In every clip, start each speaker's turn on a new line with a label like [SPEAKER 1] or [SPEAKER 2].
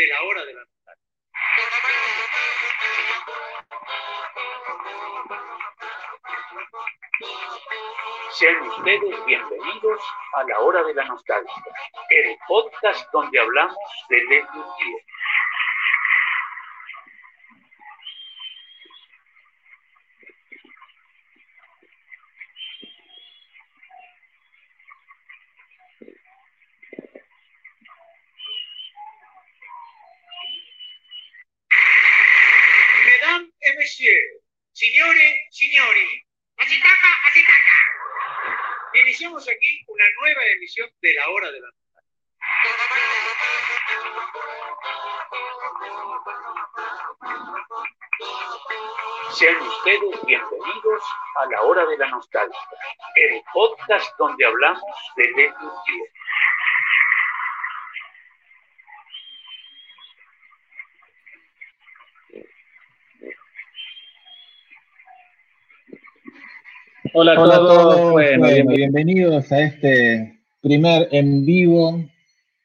[SPEAKER 1] de La Hora de la Nostalgia. Sean ustedes bienvenidos a La Hora de la Nostalgia, el podcast donde hablamos de Let's a La Hora de la Nostalgia, el podcast donde hablamos de Let's
[SPEAKER 2] Hola a
[SPEAKER 3] Hola a
[SPEAKER 2] todos,
[SPEAKER 3] todos,
[SPEAKER 2] bueno,
[SPEAKER 3] bueno,
[SPEAKER 2] bienvenidos.
[SPEAKER 3] bienvenidos a este primer en vivo.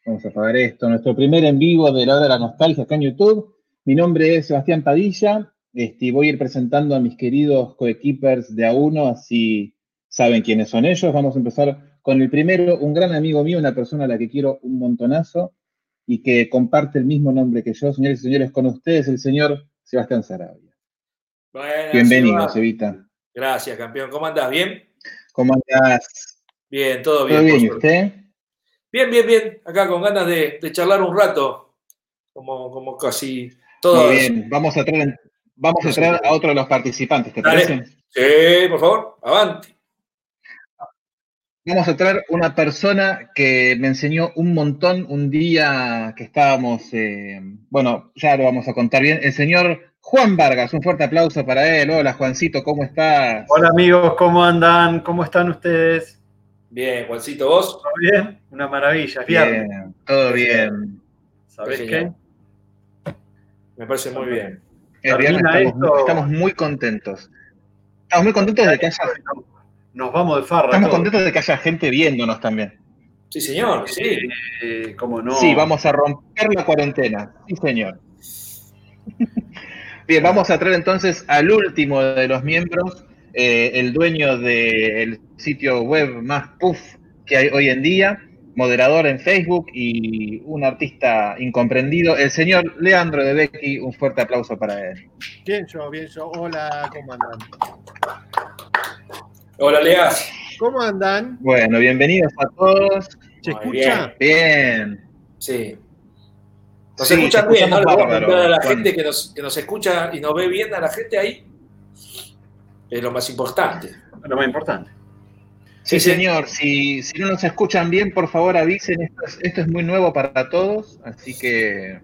[SPEAKER 3] Vamos a apagar esto, nuestro primer en vivo de la hora de la nostalgia acá en YouTube. Mi nombre es Sebastián Padilla este, voy a ir presentando a mis queridos coequippers de A1, así saben quiénes son ellos. Vamos a empezar con el primero, un gran amigo mío, una persona a la que quiero un montonazo y que comparte el mismo nombre que yo. Señores y señores, con ustedes el señor Sebastián Sarabia.
[SPEAKER 4] Buenas,
[SPEAKER 3] Bienvenido,
[SPEAKER 4] Seba.
[SPEAKER 3] Sevita.
[SPEAKER 4] Gracias, campeón. ¿Cómo andás? ¿Bien?
[SPEAKER 3] ¿Cómo andás?
[SPEAKER 4] Bien, todo bien.
[SPEAKER 3] ¿Todo bien? ¿Y usted?
[SPEAKER 4] Bien, bien, bien. Acá con ganas de, de charlar un rato, como, como casi todos.
[SPEAKER 3] Muy bien, vamos a traer, vamos a, traer a otro de los participantes, ¿te
[SPEAKER 4] Dale.
[SPEAKER 3] parece?
[SPEAKER 4] Sí, por favor, avante.
[SPEAKER 3] Vamos a traer una persona que me enseñó un montón un día que estábamos, eh, bueno, ya lo vamos a contar bien, el señor Juan Vargas, un fuerte aplauso para él. Hola Juancito, ¿cómo estás?
[SPEAKER 2] Hola amigos, ¿cómo andan? ¿Cómo están ustedes?
[SPEAKER 4] Bien, Juancito, vos.
[SPEAKER 2] ¿Todo bien? Una maravilla, es viernes.
[SPEAKER 3] Bien, todo bien.
[SPEAKER 2] ¿Sabés
[SPEAKER 4] Qué. Me parece muy bien.
[SPEAKER 2] Termina
[SPEAKER 3] estamos,
[SPEAKER 2] esto.
[SPEAKER 3] estamos muy contentos. Estamos muy contentos de que haya,
[SPEAKER 2] Nos vamos de farra.
[SPEAKER 3] estamos
[SPEAKER 2] todos.
[SPEAKER 3] contentos de que haya gente viéndonos también.
[SPEAKER 4] Sí, señor, sí.
[SPEAKER 2] Eh, ¿Cómo no?
[SPEAKER 3] Sí, vamos a romper la cuarentena. Sí, señor. Bien, vamos a traer entonces al último de los miembros, eh, el dueño del sitio web más puff que hay hoy en día, moderador en Facebook y un artista incomprendido, el señor Leandro de Becky. Un fuerte aplauso para él.
[SPEAKER 5] Bien yo, bien yo. Hola, ¿cómo andan?
[SPEAKER 4] Hola, Leas.
[SPEAKER 5] ¿Cómo andan?
[SPEAKER 3] Bueno, bienvenidos a todos.
[SPEAKER 5] ¿Se escucha?
[SPEAKER 3] Bien.
[SPEAKER 4] Sí. Nos
[SPEAKER 3] Sí,
[SPEAKER 4] escuchan bien, a
[SPEAKER 3] bárbaro,
[SPEAKER 4] contar a la gente que nos, que nos escucha y nos ve bien a la gente ahí. Es lo más importante.
[SPEAKER 2] Lo más importante.
[SPEAKER 3] Sí, señor. Si, si no nos escuchan bien, por favor avisen. Esto es, esto es muy nuevo para todos, así que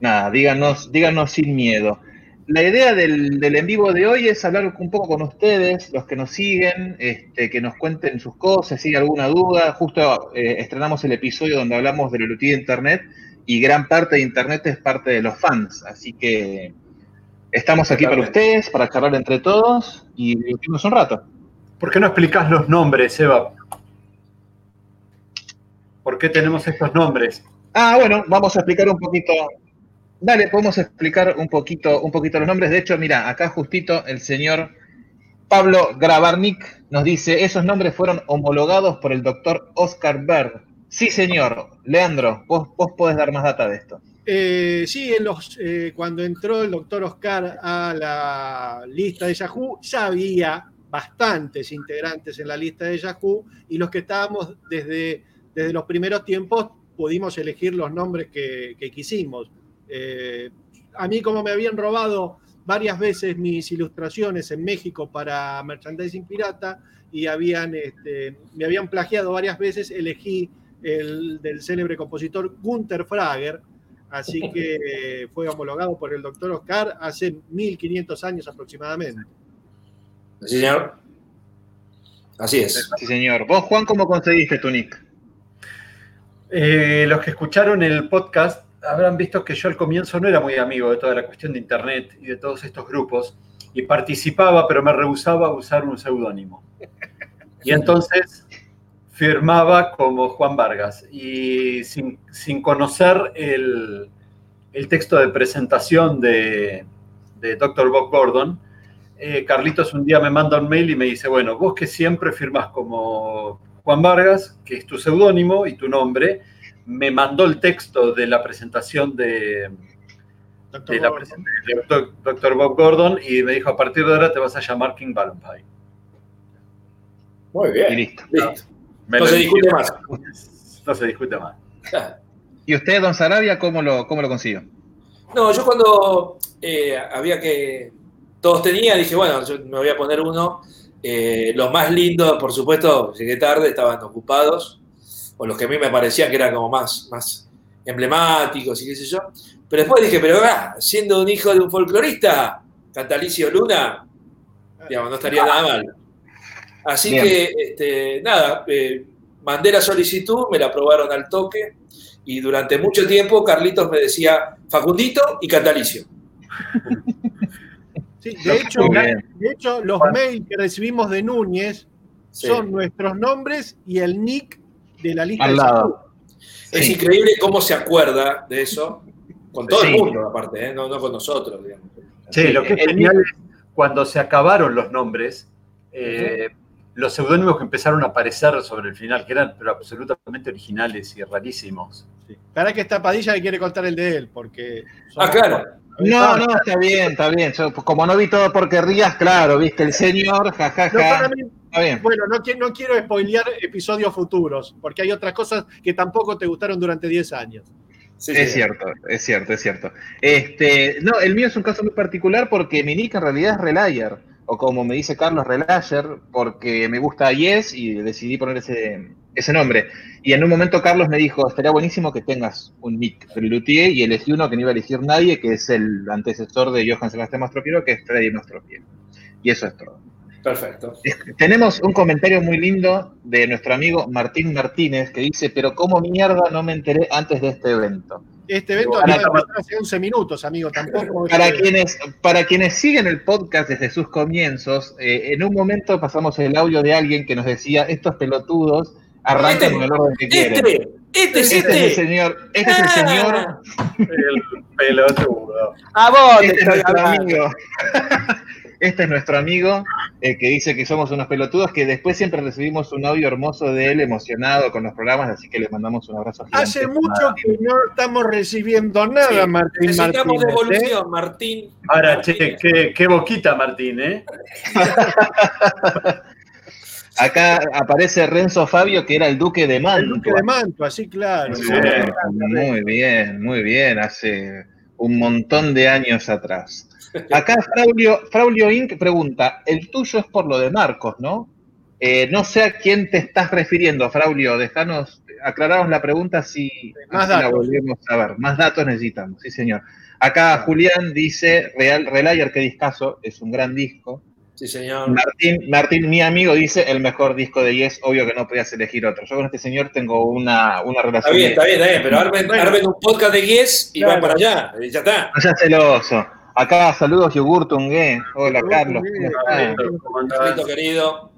[SPEAKER 3] nada, díganos, díganos sin miedo. La idea del, del en vivo de hoy es hablar un poco con ustedes, los que nos siguen, este, que nos cuenten sus cosas, si hay alguna duda. Justo eh, estrenamos el episodio donde hablamos de la de Internet y gran parte de Internet es parte de los fans, así que estamos aquí para ustedes, para charlar entre todos y divertirnos un rato.
[SPEAKER 2] ¿Por qué no explicás los nombres, Eva? ¿Por qué tenemos estos nombres?
[SPEAKER 3] Ah, bueno, vamos a explicar un poquito. Dale, podemos explicar un poquito, un poquito los nombres. De hecho, mira, acá justito el señor Pablo Grabarnik nos dice, esos nombres fueron homologados por el doctor Oscar Berg. Sí, señor. Leandro, vos, vos podés dar más data de esto.
[SPEAKER 5] Eh, sí, en los, eh, cuando entró el doctor Oscar a la lista de Yahoo, ya había bastantes integrantes en la lista de Yahoo y los que estábamos desde, desde los primeros tiempos pudimos elegir los nombres que, quisimos. Eh, a mí como me habían robado varias veces mis ilustraciones en México para Merchandising Pirata y habían, este, me habían plagiado varias veces, elegí el del célebre compositor Gunther Frager, así que fue homologado por el doctor Oscar hace 1500 años aproximadamente.
[SPEAKER 4] Sí, señor. Así es.
[SPEAKER 3] Sí, señor. Vos, Juan, ¿cómo conseguiste tu nick?
[SPEAKER 2] Eh, los que escucharon el podcast habrán visto que yo al comienzo no era muy amigo de toda la cuestión de Internet y de todos estos grupos, y participaba, pero me rehusaba a usar un seudónimo. Y entonces firmaba como Juan Vargas y sin, sin conocer el, el, texto de presentación de, de Dr. Bob Gordon, eh, Carlitos un día me manda un mail y me dice, bueno, vos que siempre firmas como Juan Vargas, que es tu seudónimo y tu nombre, me mandó el texto de la presentación de,
[SPEAKER 5] Doctor
[SPEAKER 2] de la
[SPEAKER 5] Gordon.
[SPEAKER 2] presentación de Dr. Dr. Bob Gordon y me dijo, a partir de ahora te vas a llamar King Valentine.
[SPEAKER 4] Muy bien.
[SPEAKER 3] Y listo.
[SPEAKER 4] Listo.
[SPEAKER 2] Me
[SPEAKER 4] No se discute más.
[SPEAKER 2] No se discute más.
[SPEAKER 3] ¿Y usted, don Sarabia, cómo lo, cómo lo consiguió?
[SPEAKER 4] No, yo cuando eh, había que. Todos tenían, dije, bueno, yo me voy a poner uno. Eh, los más lindos, por supuesto, llegué tarde, estaban ocupados. O los que a mí me parecían que eran como más, más emblemáticos y qué sé yo. Pero después dije, pero ah, siendo un hijo de un folclorista, Cantalicio Luna, digamos, no estaría nada mal. Así
[SPEAKER 3] Bien.
[SPEAKER 4] que, este, nada, eh, mandé la solicitud, me la aprobaron al toque. Y durante mucho tiempo Carlitos me decía Facundito y Cantalicio.
[SPEAKER 5] Sí, de, hecho, de hecho, los mails que recibimos de Núñez
[SPEAKER 4] Sí.
[SPEAKER 5] son nuestros nombres y el nick de la lista
[SPEAKER 3] Al
[SPEAKER 5] de
[SPEAKER 3] lado.
[SPEAKER 4] Es
[SPEAKER 3] Sí.
[SPEAKER 4] increíble cómo se acuerda de eso, con todo
[SPEAKER 3] Sí.
[SPEAKER 4] el mundo aparte, ¿eh? no, no con nosotros. Digamos.
[SPEAKER 2] Sí, lo que es genial es cuando se acabaron los nombres, eh, los seudónimos que empezaron a aparecer sobre el final, que eran pero absolutamente originales y rarísimos.
[SPEAKER 5] Para que está Padilla que quiere contar el de él, porque.
[SPEAKER 4] Ah, claro.
[SPEAKER 3] No, no, está bien, está bien. Yo, pues, como no vi todo porque rías, claro, viste, el señor, jajaja.
[SPEAKER 5] No, para mí-
[SPEAKER 3] Está bien.
[SPEAKER 5] bueno, no, no quiero spoilear episodios futuros, porque hay otras cosas que tampoco te gustaron durante 10 años.
[SPEAKER 4] Sí,
[SPEAKER 3] Es
[SPEAKER 4] sí.
[SPEAKER 3] cierto, es cierto, es cierto. Este, no, el mío es un caso muy particular porque mi nick en realidad es Relayer, o como me dice Carlos, Relayer, porque me gusta Yes y decidí poner ese, ese nombre. Y en un momento Carlos me dijo, estaría buenísimo que tengas un nick Luthier, y elegí uno que no iba a elegir nadie, que es el antecesor de Johann Sebastián Mastropiero, que es Freddy Mastropiero. Y eso es todo.
[SPEAKER 4] Perfecto.
[SPEAKER 3] Tenemos un comentario muy lindo de nuestro amigo Martín Martínez que dice, pero ¿cómo mierda no me enteré antes de este evento?
[SPEAKER 5] Este evento
[SPEAKER 2] Para-
[SPEAKER 5] acaba de empezar hace 11 minutos, amigo, tampoco.
[SPEAKER 3] Para
[SPEAKER 5] este,
[SPEAKER 3] quienes, para quienes siguen el podcast desde sus comienzos, eh, en un momento pasamos el audio de alguien que nos decía, estos pelotudos arrancan
[SPEAKER 4] Este,
[SPEAKER 3] con el orden que quieren.
[SPEAKER 4] Este, este es
[SPEAKER 3] Este es el
[SPEAKER 4] este.
[SPEAKER 3] señor, este es el señor,
[SPEAKER 4] Ah,
[SPEAKER 2] El pelotudo.
[SPEAKER 6] A vos te
[SPEAKER 3] este es nuestro amigo. Este es nuestro amigo eh, que dice que somos unos pelotudos, que después siempre recibimos un audio hermoso de él emocionado con los programas, así que le mandamos un abrazo gigante.
[SPEAKER 5] Hace mucho que no estamos recibiendo nada,
[SPEAKER 4] Sí,
[SPEAKER 5] Martín
[SPEAKER 4] Necesitamos
[SPEAKER 5] Martínez. ¿eh?
[SPEAKER 4] devolución, Martín.
[SPEAKER 2] Ahora, che, qué, qué boquita, Martín, ¿eh?
[SPEAKER 3] Acá aparece Renzo Fabio, que era el duque de
[SPEAKER 5] El
[SPEAKER 3] Mantua.
[SPEAKER 5] Duque de Mantua, sí, claro.
[SPEAKER 3] Bien, muy bien, muy bien, hace un montón de años atrás. Acá Fraulio, Fraulio Inc. pregunta, el tuyo es por lo de Marcos, ¿no? Eh, no sé a quién te estás refiriendo, Fraulio, déjanos, aclaramos la pregunta si
[SPEAKER 5] Más
[SPEAKER 3] así la
[SPEAKER 5] datos.
[SPEAKER 3] volvemos a ver. Más datos necesitamos, sí señor. Acá Julián dice, Real, Relayer, qué discazo, es un gran disco.
[SPEAKER 4] Sí, señor.
[SPEAKER 3] Martín, Martín, mi amigo, dice el mejor disco de Yes, obvio que no podías elegir otro. Yo con este señor tengo una, una
[SPEAKER 4] Está
[SPEAKER 3] relación.
[SPEAKER 4] bien, está bien, está bien, pero armen, armen un podcast de Yes y
[SPEAKER 5] Claro.
[SPEAKER 4] van para allá. Y ya está.
[SPEAKER 3] Seas celoso. Acá saludos Yogurtungue. Hola Carlos.
[SPEAKER 4] Carlito querido.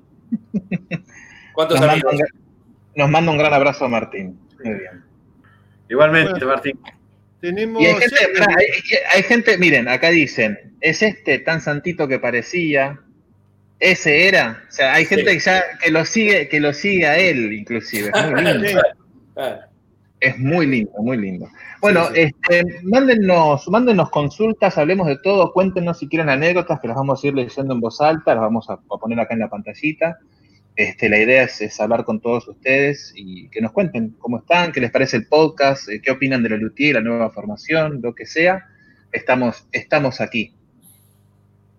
[SPEAKER 4] ¿Cuántos
[SPEAKER 3] Nos manda,
[SPEAKER 4] amigos?
[SPEAKER 3] un, nos manda un gran abrazo a Martín. Muy bien.
[SPEAKER 2] Igualmente,
[SPEAKER 5] Bueno.
[SPEAKER 2] Martín.
[SPEAKER 5] Tenemos.
[SPEAKER 3] Y hay gente, hay, hay gente, miren, acá dicen, es este tan santito que parecía, ese era. O sea, hay gente
[SPEAKER 4] Sí.
[SPEAKER 3] que ya que lo sigue, que lo sigue a él, inclusive. Muy lindo.
[SPEAKER 5] sí.
[SPEAKER 3] Es muy lindo, muy lindo. Bueno,
[SPEAKER 4] Sí,
[SPEAKER 3] este, mándennos, mándennos consultas, hablemos de todo, cuéntenos si quieren anécdotas, que las vamos a ir leyendo en voz alta, las vamos a, a poner acá en la pantallita. Este, la idea es, es hablar con todos ustedes y que nos cuenten cómo están, qué les parece el podcast, eh, qué opinan de la Luthier, la nueva formación, lo que sea. Estamos, estamos aquí.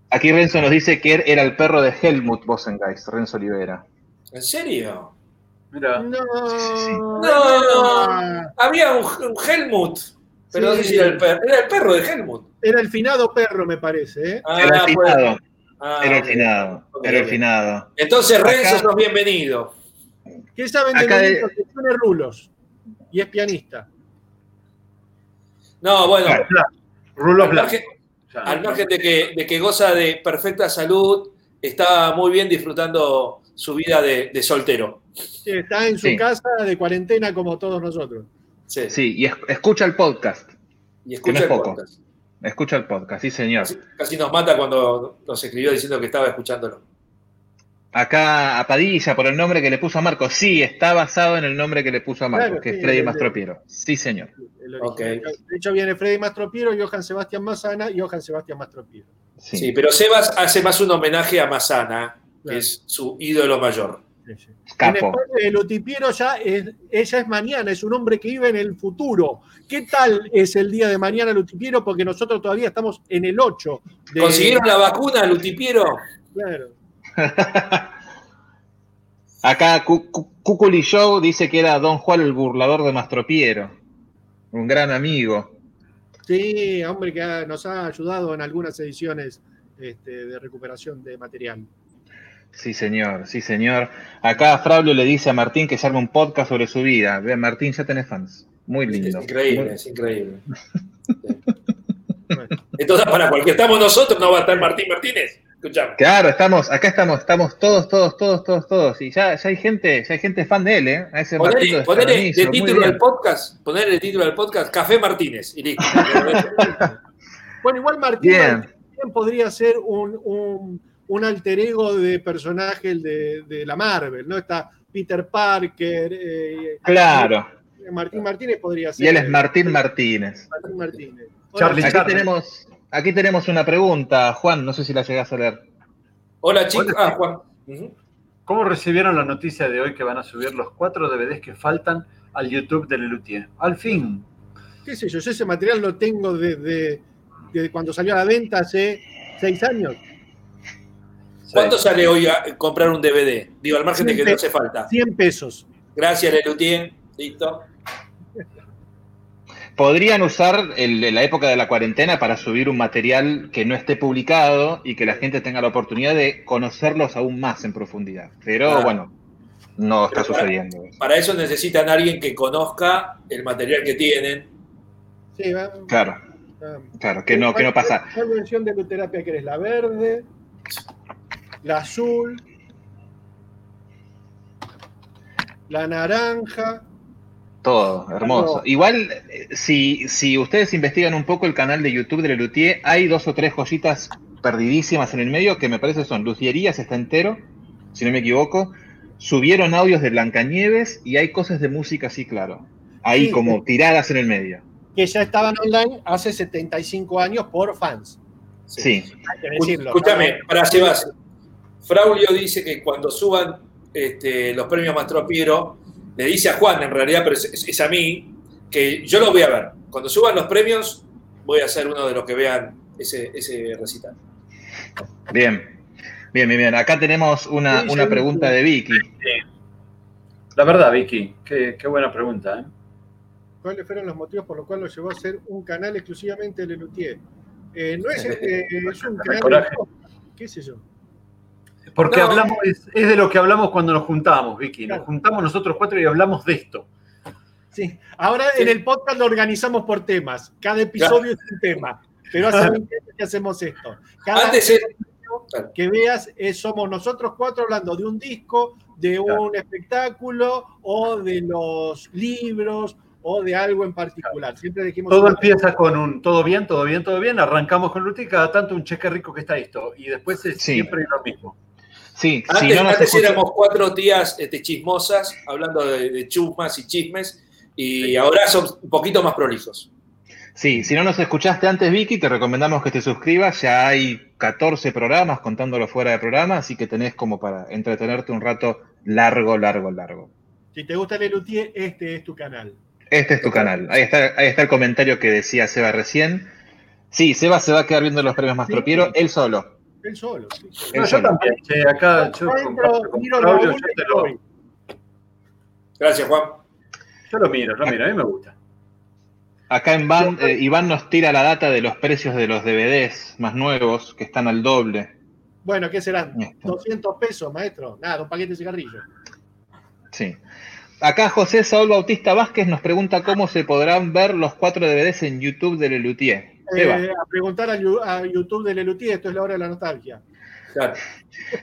[SPEAKER 3] Aquí Renzo nos dice que él era el perro de Helmut Bosengeist, Renzo Olivera.
[SPEAKER 4] ¿En serio?
[SPEAKER 2] Mira,
[SPEAKER 5] No.
[SPEAKER 3] sí.
[SPEAKER 4] No. Había un, un Helmut, pero no sé si era el perro. Era el perro de Helmut.
[SPEAKER 5] Era el finado perro, me parece. ¿eh?
[SPEAKER 4] Ah,
[SPEAKER 3] Era el
[SPEAKER 4] pues-
[SPEAKER 3] finado,
[SPEAKER 4] ah,
[SPEAKER 3] era el finado,
[SPEAKER 4] Ok,
[SPEAKER 3] era el
[SPEAKER 4] ok.
[SPEAKER 3] finado.
[SPEAKER 4] Entonces, Renzo, sos bienvenido.
[SPEAKER 5] ¿Qué saben de
[SPEAKER 3] Acá de-?
[SPEAKER 5] Que tiene rulos y es pianista.
[SPEAKER 4] No, bueno,
[SPEAKER 3] Claro.
[SPEAKER 2] rulos
[SPEAKER 4] al
[SPEAKER 2] blancos.
[SPEAKER 4] margen,
[SPEAKER 2] Ya.
[SPEAKER 4] al margen de, que, de que goza de perfecta salud, está muy bien disfrutando su vida de, de soltero.
[SPEAKER 5] Sí, está en su
[SPEAKER 3] Sí.
[SPEAKER 5] casa de cuarentena como todos nosotros.
[SPEAKER 4] Sí.
[SPEAKER 3] Sí, y es- escucha el podcast.
[SPEAKER 4] Y escucha el
[SPEAKER 3] no es poco.
[SPEAKER 4] podcast.
[SPEAKER 3] Escucha el podcast, sí, señor.
[SPEAKER 4] Casi, casi nos mata cuando nos escribió diciendo que estaba escuchándolo.
[SPEAKER 3] Acá a Padilla, por el nombre que le puso a Marco. Sí, está basado en el nombre que le puso a Marco,
[SPEAKER 5] Claro,
[SPEAKER 3] que
[SPEAKER 5] sí,
[SPEAKER 3] es Freddy
[SPEAKER 5] el-
[SPEAKER 3] Mastropiero. Sí, señor.
[SPEAKER 5] el
[SPEAKER 4] Ok.
[SPEAKER 5] original. De hecho, viene Freddy Mastropiero, Johan Sebastián Massana y Johan Sebastián Mastropiero.
[SPEAKER 3] Sí.
[SPEAKER 4] Sí, pero Sebas hace más un homenaje a Que es su ídolo mayor.
[SPEAKER 5] Sí, sí. En
[SPEAKER 3] Capo.
[SPEAKER 5] España, el Utipiero ya es, ella es mañana, es un hombre que vive en el futuro. ¿Qué tal es el día de mañana el Utipiero? Porque nosotros todavía estamos en el 8. de-
[SPEAKER 4] ¿Consiguieron la vacuna, Lutipiero?
[SPEAKER 5] Claro.
[SPEAKER 3] Acá Cu- Cu- Cuculi Show dice que era Don Juan el burlador de Mastropiero. Un gran amigo.
[SPEAKER 5] Sí, hombre que ha- nos ha ayudado en algunas ediciones este, de recuperación de material.
[SPEAKER 3] Sí, señor, sí, señor. Acá Fraulio le dice a Martín que se arme un podcast sobre su vida. Ve, Martín, ya tenés fans. Muy
[SPEAKER 4] Es
[SPEAKER 3] lindo.
[SPEAKER 4] increíble,
[SPEAKER 3] Muy-
[SPEAKER 4] es increíble. Entonces, para cualquier estamos nosotros, no va a estar Martín Martínez. Escuchame.
[SPEAKER 3] Claro, estamos, acá estamos, estamos todos, todos, todos, todos, todos. Y ya, ya hay gente, ya hay gente fan de él, ¿eh? A ese Martín
[SPEAKER 4] Ponele, de título del podcast, ponele de título del podcast, Café Martínez. Y listo.
[SPEAKER 5] Bueno, igual Martín. Martín podría ser un, un- un alter ego de personaje de, de la Marvel, ¿no? Está Peter Parker, eh,
[SPEAKER 3] Claro.
[SPEAKER 5] Martín Martínez podría ser.
[SPEAKER 3] Y él es Martín Martínez.
[SPEAKER 5] Martín Martínez.
[SPEAKER 2] Charlie
[SPEAKER 5] Hola,
[SPEAKER 3] Aquí
[SPEAKER 2] Charlie.
[SPEAKER 3] tenemos, aquí tenemos una pregunta, Juan, no sé si la llegás a leer.
[SPEAKER 4] Hola, chicos. Ah, Juan.
[SPEAKER 2] ¿Cómo recibieron la noticia de hoy que van a subir los cuatro DVDs que faltan al YouTube de Lelutier? Al fin.
[SPEAKER 5] qué sé yo, yo ese material lo tengo desde, desde cuando salió a la venta hace seis años.
[SPEAKER 4] ¿Cuánto sale hoy a comprar un DVD? Digo, al margen de que no hace falta.
[SPEAKER 5] 100 pesos.
[SPEAKER 4] Gracias, Lelutier. Listo.
[SPEAKER 3] Podrían usar el- la época de la cuarentena para subir un material que no esté publicado y que la gente tenga la oportunidad de conocerlos aún más en profundidad. Pero
[SPEAKER 4] Ah.
[SPEAKER 3] bueno, no está
[SPEAKER 4] Pero
[SPEAKER 3] sucediendo.
[SPEAKER 4] Para eso necesitan a alguien que conozca el material que tienen.
[SPEAKER 5] Sí, va-
[SPEAKER 3] Claro,
[SPEAKER 5] va-
[SPEAKER 3] claro, que no, que no pasa.
[SPEAKER 5] ¿Cuál versión de luterapia querés? ¿La verde? ¿La azul? ¿La naranja?
[SPEAKER 3] Todo, hermoso. Igual, eh, si, si ustedes investigan un poco el canal de YouTube de Lelutier, hay dos o tres joyitas perdidísimas en el medio que me parece son Lucierías, está entero, si no me equivoco. Subieron audios de Blancanieves y hay cosas de música así, claro. Ahí
[SPEAKER 5] Sí.
[SPEAKER 3] como tiradas en el medio.
[SPEAKER 5] Que ya estaban online hace 75 años por fans.
[SPEAKER 3] Sí.
[SPEAKER 5] Hay que decirlo.
[SPEAKER 4] Escúchame,
[SPEAKER 5] ¿no?
[SPEAKER 4] para Sebas. Fraulio dice que cuando suban este, los premios Mastropiero, le dice a Juan, en realidad, pero es, a mí, que yo lo voy a ver. Cuando suban los premios, voy a ser uno de los que vean ese, ese recital.
[SPEAKER 3] Bien. Bien, bien, bien. Acá tenemos una,
[SPEAKER 5] Sí,
[SPEAKER 3] una pregunta de Vicky.
[SPEAKER 2] La verdad, Vicky, qué, qué buena pregunta. ¿eh?
[SPEAKER 5] ¿Cuáles fueron los motivos por los cuales lo llevó a ser un canal exclusivamente de Lelutier? Eh, no es, eh, es un canal. ¿Qué sé yo?
[SPEAKER 2] Porque
[SPEAKER 4] No.
[SPEAKER 2] hablamos, es, es de lo que hablamos cuando nos juntamos, Vicky. Nos
[SPEAKER 5] Claro.
[SPEAKER 2] juntamos nosotros cuatro y hablamos de esto.
[SPEAKER 5] Sí. Ahora
[SPEAKER 4] Sí.
[SPEAKER 5] en el podcast lo organizamos por temas. Cada episodio es un tema. Pero hace 20 años que hacemos esto. Cada
[SPEAKER 4] Antes es-
[SPEAKER 5] episodio que veas es- somos nosotros cuatro hablando de un disco, de
[SPEAKER 2] Claro.
[SPEAKER 5] un espectáculo o de los libros o de algo en particular. Siempre dijimos
[SPEAKER 2] Todo empieza con un todo bien, todo bien, todo bien. Arrancamos con Luti y cada tanto un cheque rico que está esto. Y después es
[SPEAKER 3] Sí.
[SPEAKER 2] siempre lo mismo.
[SPEAKER 3] Sí, si
[SPEAKER 4] Antes,
[SPEAKER 3] no
[SPEAKER 4] antes éramos cuatro tías este, chismosas, hablando de, de chusmas y chismes, y ahora son un poquito más prolijos.
[SPEAKER 3] Sí, si no nos escuchaste antes, Vicky, te recomendamos que te suscribas. Ya hay 14 programas contándolo fuera de programa, así que tenés como para entretenerte un rato largo, largo, largo.
[SPEAKER 5] Si te gusta Lelutier, este es tu canal.
[SPEAKER 3] Este es tu canal. Ahí está, ahí está el comentario que decía Seba recién. Sí, Seba se va a quedar viendo los premios Mastropiero, él solo.
[SPEAKER 5] Él solo. sí.
[SPEAKER 2] No, yo
[SPEAKER 3] solo.
[SPEAKER 2] también. che, acá yo,
[SPEAKER 5] miro
[SPEAKER 2] Claudio,
[SPEAKER 5] lo
[SPEAKER 2] yo, te lo.
[SPEAKER 4] Gracias, Juan.
[SPEAKER 2] yo lo miro, lo miro. A mí me gusta.
[SPEAKER 3] Acá en Van, eh, Iván nos tira la data de los precios de los DVDs más nuevos, que están al doble.
[SPEAKER 5] Bueno, ¿qué serán?
[SPEAKER 3] Está.
[SPEAKER 5] 200 pesos, maestro. Nada, un paquete de cigarrillos.
[SPEAKER 3] Sí. Acá José Saúl Bautista Vázquez nos pregunta cómo se podrán ver los cuatro DVDs en YouTube de Lelutier.
[SPEAKER 5] Eh, a preguntar a, YouTube de Lelutier, esto es la hora de la nostalgia.
[SPEAKER 4] Claro.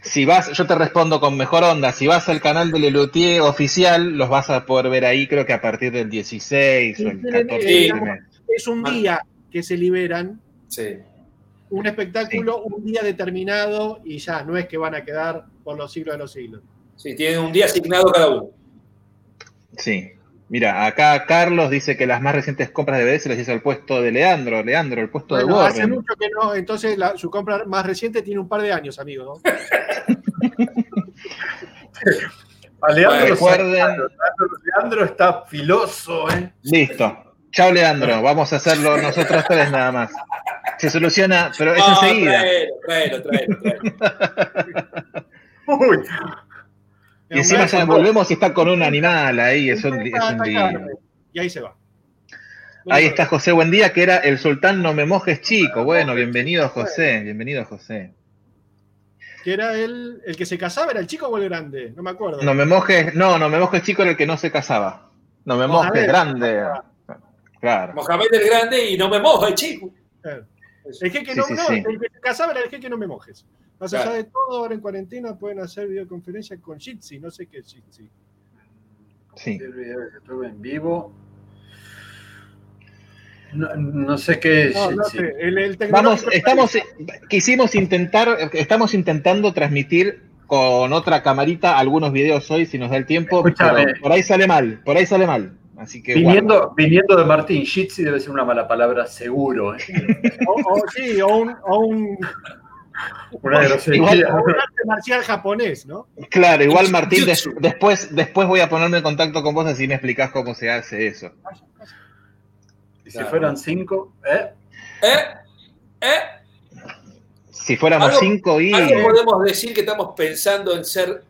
[SPEAKER 3] Si vas, yo te respondo con mejor onda. Si vas al canal de Lelutier oficial, los vas a poder ver ahí, creo que a partir del 16 o el 14
[SPEAKER 4] Sí.
[SPEAKER 5] Es un día que se liberan,
[SPEAKER 4] Sí.
[SPEAKER 5] un espectáculo, un día determinado y ya, no es que van a quedar por los siglos de los siglos.
[SPEAKER 4] Sí, tienen un día asignado cada uno.
[SPEAKER 3] Sí. Mira, acá Carlos dice que las más recientes compras de DVD se las hizo al puesto de Leandro. Leandro, el puesto
[SPEAKER 5] Bueno,
[SPEAKER 3] de
[SPEAKER 5] hace
[SPEAKER 3] Warren.
[SPEAKER 5] mucho que no, entonces la- su compra más reciente tiene un par de años, amigo. ¿no?
[SPEAKER 2] A Leandro,
[SPEAKER 4] Bueno,
[SPEAKER 3] recuerden-
[SPEAKER 2] Leandro, Leandro está filoso, ¿eh?
[SPEAKER 3] Listo. Chao, Leandro. Vamos a hacerlo nosotros tres nada más. Se soluciona, pero es
[SPEAKER 4] No,
[SPEAKER 3] enseguida.
[SPEAKER 4] Traelo, traelo, traelo, traelo.
[SPEAKER 2] Uy,
[SPEAKER 3] Y encima ya volvemos y está con un animal ahí. Es un, es un.
[SPEAKER 5] Y ahí se va.
[SPEAKER 3] Ahí está José Buendía, que era el sultán No Me Mojes Chico. Bueno, bienvenido José, bienvenido José.
[SPEAKER 5] Que era el, el que se casaba, ¿era el chico o el grande? No me acuerdo.
[SPEAKER 3] No Me Mojes, no, No Me Mojes Chico era el que no se casaba. No Me
[SPEAKER 5] Mohamed.
[SPEAKER 3] Mojes Grande. Claro.
[SPEAKER 4] Mohamed el Grande y no me moja, chico.
[SPEAKER 5] El jeque
[SPEAKER 3] Sí,
[SPEAKER 5] no,
[SPEAKER 3] sí,
[SPEAKER 5] no,
[SPEAKER 3] sí.
[SPEAKER 5] el que se casaba era el jeque no me mojes. Más allá de todo, ahora en cuarentena pueden hacer videoconferencia con Jitsi, no sé qué es Jitsi.
[SPEAKER 3] Sí.
[SPEAKER 2] el video que tuve en vivo. No, no sé qué es.
[SPEAKER 5] No, no
[SPEAKER 2] sí.
[SPEAKER 5] sé. El, el
[SPEAKER 3] Vamos, estamos, quisimos intentar, estamos intentando transmitir con otra camarita algunos videos hoy, si nos da el tiempo, pero por ahí sale mal, por ahí sale mal. Así que guarda.
[SPEAKER 2] Viniendo, viniendo de Martín, Jitsi debe ser una mala palabra, seguro. ¿eh?
[SPEAKER 5] O, o sí, o un, o un,
[SPEAKER 2] Una grosería.
[SPEAKER 3] Igual-
[SPEAKER 5] o un arte marcial japonés, ¿no?
[SPEAKER 3] Claro, igual Martín, des- después, después voy a ponerme en contacto con vos así me explicás cómo se hace eso.
[SPEAKER 2] Y si fueran cinco, ¿eh?
[SPEAKER 4] ¿Eh? ¿Eh?
[SPEAKER 3] Si fuéramos
[SPEAKER 4] Algo-
[SPEAKER 3] cinco y...
[SPEAKER 4] Algo podemos decir que estamos pensando en ser.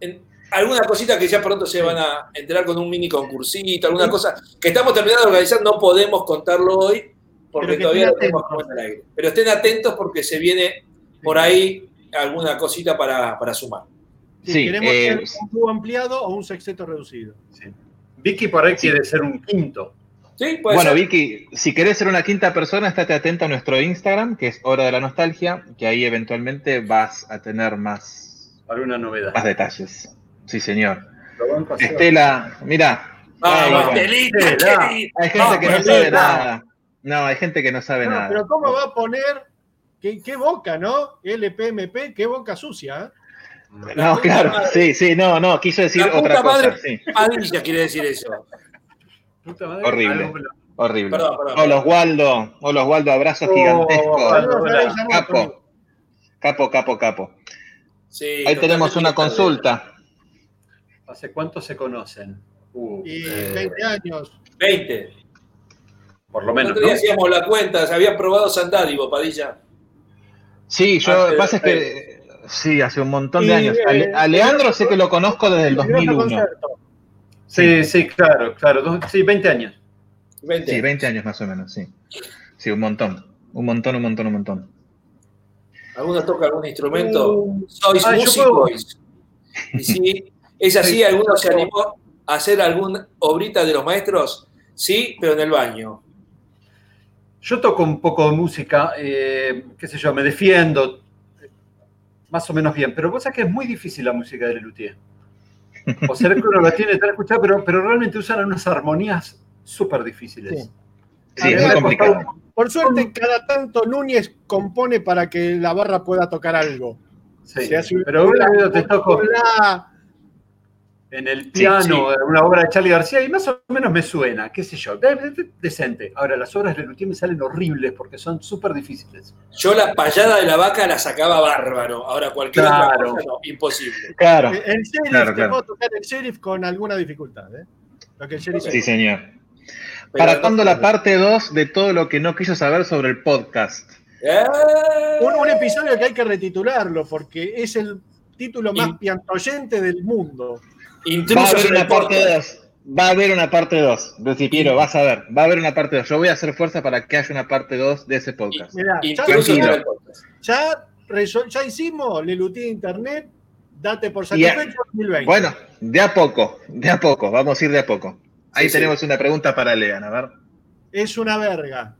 [SPEAKER 4] En alguna cosita que ya pronto se van a enterar con un mini concursito, alguna cosa que estamos terminando de organizar, no podemos contarlo hoy porque todavía lo tenemos puesto al aire. Pero estén atentos porque se viene por ahí alguna cosita para, para sumar.
[SPEAKER 5] Si
[SPEAKER 3] Sí,
[SPEAKER 5] queremos
[SPEAKER 3] eh,
[SPEAKER 5] tener un dúo ampliado o un sexteto reducido.
[SPEAKER 2] Sí. Vicky por ahí quiere ser un quinto.
[SPEAKER 4] ¿Sí? ¿Puede
[SPEAKER 3] Bueno,
[SPEAKER 4] ser?
[SPEAKER 3] Vicky, si querés ser una quinta persona, estate atenta a nuestro Instagram, que es Hora de la Nostalgia, que ahí eventualmente vas a tener más,
[SPEAKER 2] Alguna novedad.
[SPEAKER 3] más detalles. Sí, señor. Estela, mira, va.
[SPEAKER 4] Estelita,
[SPEAKER 3] hay gente que no sabe nada. No, hay gente que no sabe
[SPEAKER 5] No,
[SPEAKER 3] nada.
[SPEAKER 5] pero ¿cómo va a poner? ¿Qué, qué boca, no? LPMP, qué boca sucia. ¿eh?
[SPEAKER 3] No, claro, sí, sí, no, no, quiso decir
[SPEAKER 4] La
[SPEAKER 3] otra
[SPEAKER 4] puta
[SPEAKER 3] cosa,
[SPEAKER 4] madre.
[SPEAKER 3] sí,
[SPEAKER 4] Padilla quiere decir eso.
[SPEAKER 2] Puta madre,
[SPEAKER 3] Horrible.
[SPEAKER 2] algo-
[SPEAKER 3] horrible.
[SPEAKER 4] Perdón, perdón.
[SPEAKER 3] Hola Oswaldo, hola Oswaldo, abrazos
[SPEAKER 2] Oh,
[SPEAKER 3] gigantescos. Capo, capo, capo, capo.
[SPEAKER 4] Sí,
[SPEAKER 3] Ahí tenemos una consulta.
[SPEAKER 2] ¿Hace cuánto se conocen? Uh,
[SPEAKER 5] Y
[SPEAKER 2] eh,
[SPEAKER 5] 20 años.
[SPEAKER 4] 20.
[SPEAKER 2] por lo
[SPEAKER 4] El
[SPEAKER 2] menos.
[SPEAKER 4] otro día
[SPEAKER 2] ¿no?
[SPEAKER 4] hacíamos la cuenta, se había probado Sandádivo, Padilla.
[SPEAKER 3] Sí, yo, lo que pasa es que sí, hace un montón de
[SPEAKER 5] Y,
[SPEAKER 3] años. A,
[SPEAKER 5] eh,
[SPEAKER 3] a Leandro sé que lo conozco desde el
[SPEAKER 5] Peligroso
[SPEAKER 3] 2001.
[SPEAKER 5] concepto.
[SPEAKER 2] Sí, sí, claro, claro. sí, 20 años.
[SPEAKER 4] 20.
[SPEAKER 3] Sí, 20 años más o menos, sí. Sí, un montón. Un montón, un montón, un montón.
[SPEAKER 4] ¿Alguno toca algún instrumento?
[SPEAKER 2] Uh,
[SPEAKER 4] ¿Sois
[SPEAKER 2] ah,
[SPEAKER 4] músicos? Y si es así, ¿alguno se animó a hacer alguna obrita de los maestros? Sí, pero en el baño.
[SPEAKER 2] Yo toco un poco de música, eh, qué sé yo, me defiendo más o menos bien, pero vos sabés que es muy difícil la música de Lelutier. O sea, que uno la tiene tan escuchada, pero, pero realmente usan unas armonías súper difíciles.
[SPEAKER 5] Sí.
[SPEAKER 3] Sí, es muy complicado.
[SPEAKER 5] Por suerte, cada tanto Núñez compone para que la barra pueda tocar algo.
[SPEAKER 2] Sí,
[SPEAKER 5] Se hace
[SPEAKER 2] pero
[SPEAKER 5] una-
[SPEAKER 2] te toco
[SPEAKER 5] una-
[SPEAKER 2] en el piano,
[SPEAKER 3] sí.
[SPEAKER 2] una obra de Charlie García, y más o menos me suena, qué sé yo, de- de- decente. Ahora, las obras de Lelutier me salen horribles porque son súper difíciles.
[SPEAKER 4] Yo la payada de la vaca la sacaba bárbaro. Ahora cualquier
[SPEAKER 2] Claro.
[SPEAKER 4] otra cosa no, imposible.
[SPEAKER 3] Claro,
[SPEAKER 5] El sheriff,
[SPEAKER 3] Claro,
[SPEAKER 5] te
[SPEAKER 3] claro.
[SPEAKER 5] puedo tocar el sheriff con alguna dificultad. ¿eh? Lo que el sheriff
[SPEAKER 3] sí, señor.
[SPEAKER 4] Pero
[SPEAKER 3] ¿Para cuándo la parte 2 de todo lo que no quiso saber sobre el podcast?
[SPEAKER 4] ¡Eh!
[SPEAKER 5] un, un episodio que hay que retitularlo porque es el título más
[SPEAKER 4] Y-
[SPEAKER 5] piantoyente del mundo.
[SPEAKER 3] Va a haber una parte
[SPEAKER 4] podcast.
[SPEAKER 3] 2. Va a haber una parte 2. Lucipiero, vas a ver. Va a haber una parte 2. Yo voy a hacer fuerza para que haya una parte 2 de ese podcast.
[SPEAKER 5] Mirá, ya, ya, resol- ya hicimos Lelutí Internet, date por satisfecho 2020.
[SPEAKER 3] Bueno, de a poco, de a poco. Vamos a ir de a poco. Ahí
[SPEAKER 4] Sí,
[SPEAKER 3] tenemos una pregunta para Lean, a ver.
[SPEAKER 5] Es una verga.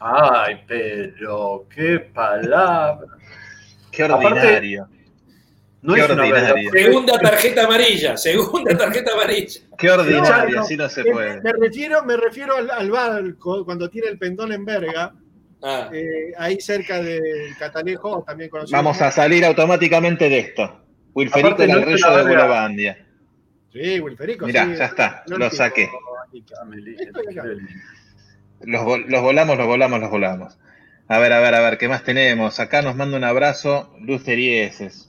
[SPEAKER 2] Ay, pero qué palabra.
[SPEAKER 3] Qué
[SPEAKER 2] Aparte,
[SPEAKER 3] ordinario.
[SPEAKER 2] No es una.
[SPEAKER 4] Segunda tarjeta amarilla, segunda tarjeta amarilla.
[SPEAKER 3] Qué ordinario,
[SPEAKER 5] No,
[SPEAKER 3] así no se
[SPEAKER 5] Eh,
[SPEAKER 3] puede.
[SPEAKER 5] Me refiero, me refiero al, al barco cuando tiene el pendón en verga,
[SPEAKER 4] Ah,
[SPEAKER 5] eh, ahí cerca del Catalejo, también conocido.
[SPEAKER 3] Vamos a salir automáticamente de esto. Wilferico el
[SPEAKER 2] una
[SPEAKER 3] de
[SPEAKER 2] verga.
[SPEAKER 3] Bulobandia.
[SPEAKER 5] Sí, Wilferico.
[SPEAKER 3] Mirá,
[SPEAKER 5] sí.
[SPEAKER 3] ya está,
[SPEAKER 5] No
[SPEAKER 3] lo saqué. Los, los volamos, los volamos, los volamos. A ver, a ver, a ver, ¿qué más tenemos? Acá nos manda un abrazo Luz Terieses.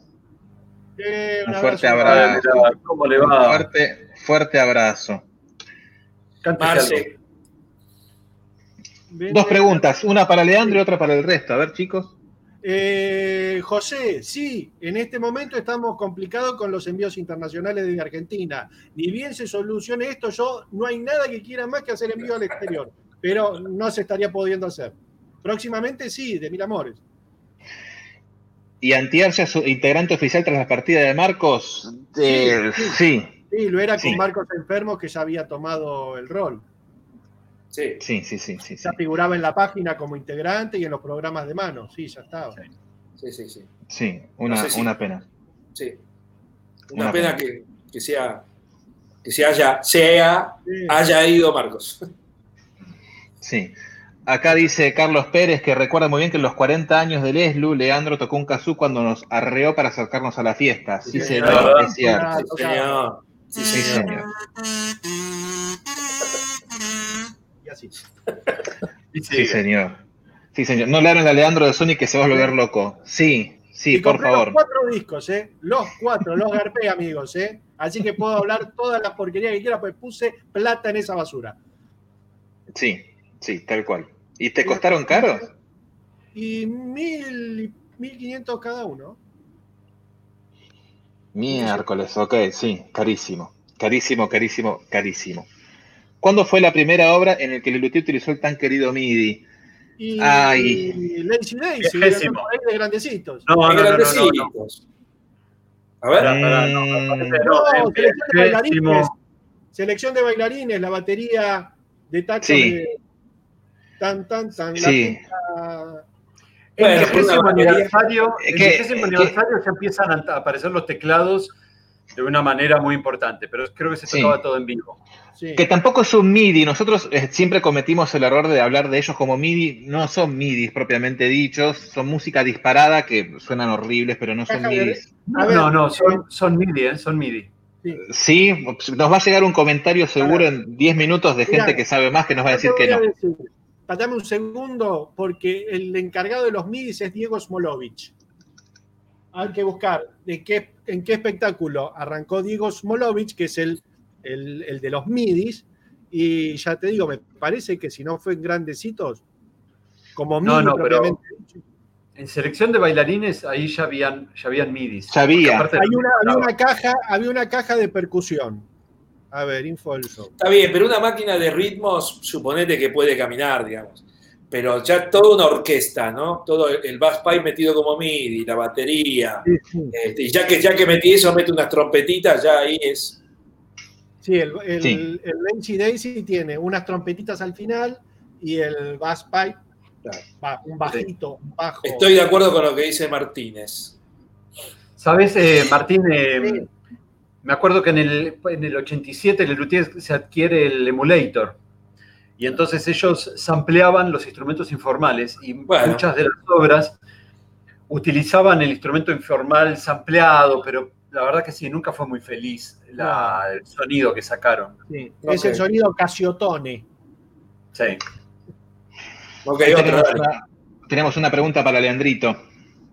[SPEAKER 5] Eh,
[SPEAKER 3] Un
[SPEAKER 5] un
[SPEAKER 3] fuerte
[SPEAKER 5] abrazo.
[SPEAKER 2] ¿Cómo le
[SPEAKER 3] Un
[SPEAKER 2] va?
[SPEAKER 3] fuerte, fuerte abrazo.
[SPEAKER 4] Marce,
[SPEAKER 3] Dos preguntas, una para Leandro y otra para el resto. A ver, chicos.
[SPEAKER 5] Eh, José, sí, en este momento estamos complicados con los envíos internacionales de Argentina. Ni bien se solucione esto, yo no hay nada que quiera más que hacer envío al exterior, pero no se estaría pudiendo hacer. Próximamente sí, de mil amores.
[SPEAKER 3] Y Antier ya su integrante oficial tras la partida de Marcos. Eh,
[SPEAKER 5] Sí,
[SPEAKER 3] sí,
[SPEAKER 5] Sí, lo era
[SPEAKER 3] Sí.
[SPEAKER 5] con Marcos Enfermo que ya había tomado el rol.
[SPEAKER 4] sí.
[SPEAKER 3] sí, sí, sí, sí. sí.
[SPEAKER 5] Ya figuraba en la página como integrante y en los programas de mano. Sí, ya estaba.
[SPEAKER 4] Sí, sí, sí.
[SPEAKER 3] Sí, una,
[SPEAKER 4] No sé si-
[SPEAKER 3] una pena.
[SPEAKER 4] sí. Una,
[SPEAKER 3] Una
[SPEAKER 4] pena,
[SPEAKER 3] pena.
[SPEAKER 4] que, que sea que se haya, sea,
[SPEAKER 5] Sí.
[SPEAKER 4] haya ido Marcos.
[SPEAKER 3] Sí. Acá dice Carlos Pérez que recuerda muy bien que en los 40 años del ESLU, Leandro tocó un kazoo cuando nos arreó para acercarnos a la fiesta. Sí,
[SPEAKER 5] Sí,
[SPEAKER 3] señor,
[SPEAKER 2] señor.
[SPEAKER 3] es cierto.
[SPEAKER 4] Sí, señor. Sí,
[SPEAKER 3] Sí,
[SPEAKER 4] señor.
[SPEAKER 3] señor.
[SPEAKER 5] Y así.
[SPEAKER 2] Y
[SPEAKER 3] Sí, señor. Sí, señor. No le hablen a Leandro de Sony que se va a volver loco. Sí, sí,
[SPEAKER 5] y
[SPEAKER 3] por favor.
[SPEAKER 5] Los cuatro discos, ¿eh? Los cuatro, los garpé, amigos, ¿eh? Así que puedo hablar todas las porquerías que quiera, pues puse plata en esa basura.
[SPEAKER 3] Sí, sí, tal cual. ¿Y te costaron caros?
[SPEAKER 5] Y mil, mil quinientos cada uno.
[SPEAKER 3] Miércoles, ok, sí, carísimo. Carísimo, carísimo, carísimo. ¿Cuándo fue la primera obra en la que Lelutier utilizó el tan querido MIDI?
[SPEAKER 5] Y,
[SPEAKER 3] Ay.
[SPEAKER 5] y Lazy Daisy, de grandecitos.
[SPEAKER 2] No, no,
[SPEAKER 4] Qué
[SPEAKER 2] no, no, no, no.
[SPEAKER 4] grandecitos. A ver,
[SPEAKER 2] no,
[SPEAKER 3] Mm,
[SPEAKER 2] parece-
[SPEAKER 5] No,
[SPEAKER 2] no,
[SPEAKER 5] selección de bailarines. Selección de bailarines, la batería de taco
[SPEAKER 3] Sí.
[SPEAKER 5] de tan, tan, tan. la
[SPEAKER 3] Sí.
[SPEAKER 2] En
[SPEAKER 4] Bueno,
[SPEAKER 2] en el aniversario ya empiezan a aparecer los teclados de una manera muy importante, pero creo que se
[SPEAKER 3] Sí.
[SPEAKER 2] tocaba todo en vivo.
[SPEAKER 5] sí.
[SPEAKER 3] Que tampoco es un MIDI. Nosotros eh, siempre cometimos el error de hablar de ellos como MIDI. No son MIDI propiamente dichos. Son música disparada que suenan horribles, pero no son MIDI.
[SPEAKER 2] No, no, son, son MIDI, ¿eh? son MIDI.
[SPEAKER 5] sí.
[SPEAKER 3] Sí, nos va a llegar un comentario seguro en 10 minutos de gente
[SPEAKER 5] Mirá,
[SPEAKER 3] que sabe más que nos va a decir que no.
[SPEAKER 5] decir, Dame un segundo, porque el encargado de los MIDIs es Diego Smolovich. Hay que buscar de qué, en qué espectáculo arrancó Diego Smolovich, que es el, el, el de los MIDIs, y ya te digo, me parece que si no fue en grandecitos, como MIDI
[SPEAKER 2] No, no, pero-
[SPEAKER 5] dicho.
[SPEAKER 2] En selección de bailarines, ahí ya habían, ya habían MIDIs.
[SPEAKER 3] Ya había.
[SPEAKER 5] Una, había una caja, había una caja de percusión. A ver, info del show.
[SPEAKER 4] está bien, pero una máquina de ritmos, suponete que puede caminar, digamos. Pero ya toda una orquesta, ¿no? Todo el- bass pipe metido como MIDI, la batería.
[SPEAKER 5] Sí, sí.
[SPEAKER 4] este, y ya que, ya que metí eso, mete unas trompetitas, ya ahí es.
[SPEAKER 5] Sí, el, el,
[SPEAKER 3] Sí.
[SPEAKER 5] el Lazy Daisy tiene unas trompetitas al final y el bass pipe,
[SPEAKER 4] Claro.
[SPEAKER 5] un bajito, un bajo.
[SPEAKER 4] Estoy de acuerdo con lo que dice Martínez.
[SPEAKER 2] ¿Sabes, eh, Martín? eh,
[SPEAKER 5] Sí.
[SPEAKER 2] Me acuerdo que en el, en el 87 Lelutier se adquiere el emulator. Y entonces ellos sampleaban los instrumentos informales y
[SPEAKER 4] Bueno.
[SPEAKER 2] muchas de las obras utilizaban el instrumento informal sampleado, pero la verdad que sí, nunca fue muy feliz la- el sonido que sacaron.
[SPEAKER 5] Sí. Es el sonido Casiotone.
[SPEAKER 2] Sí.
[SPEAKER 4] Ok,
[SPEAKER 3] Ahí
[SPEAKER 4] otro,
[SPEAKER 3] tenemos, tenemos una pregunta para Leandrito,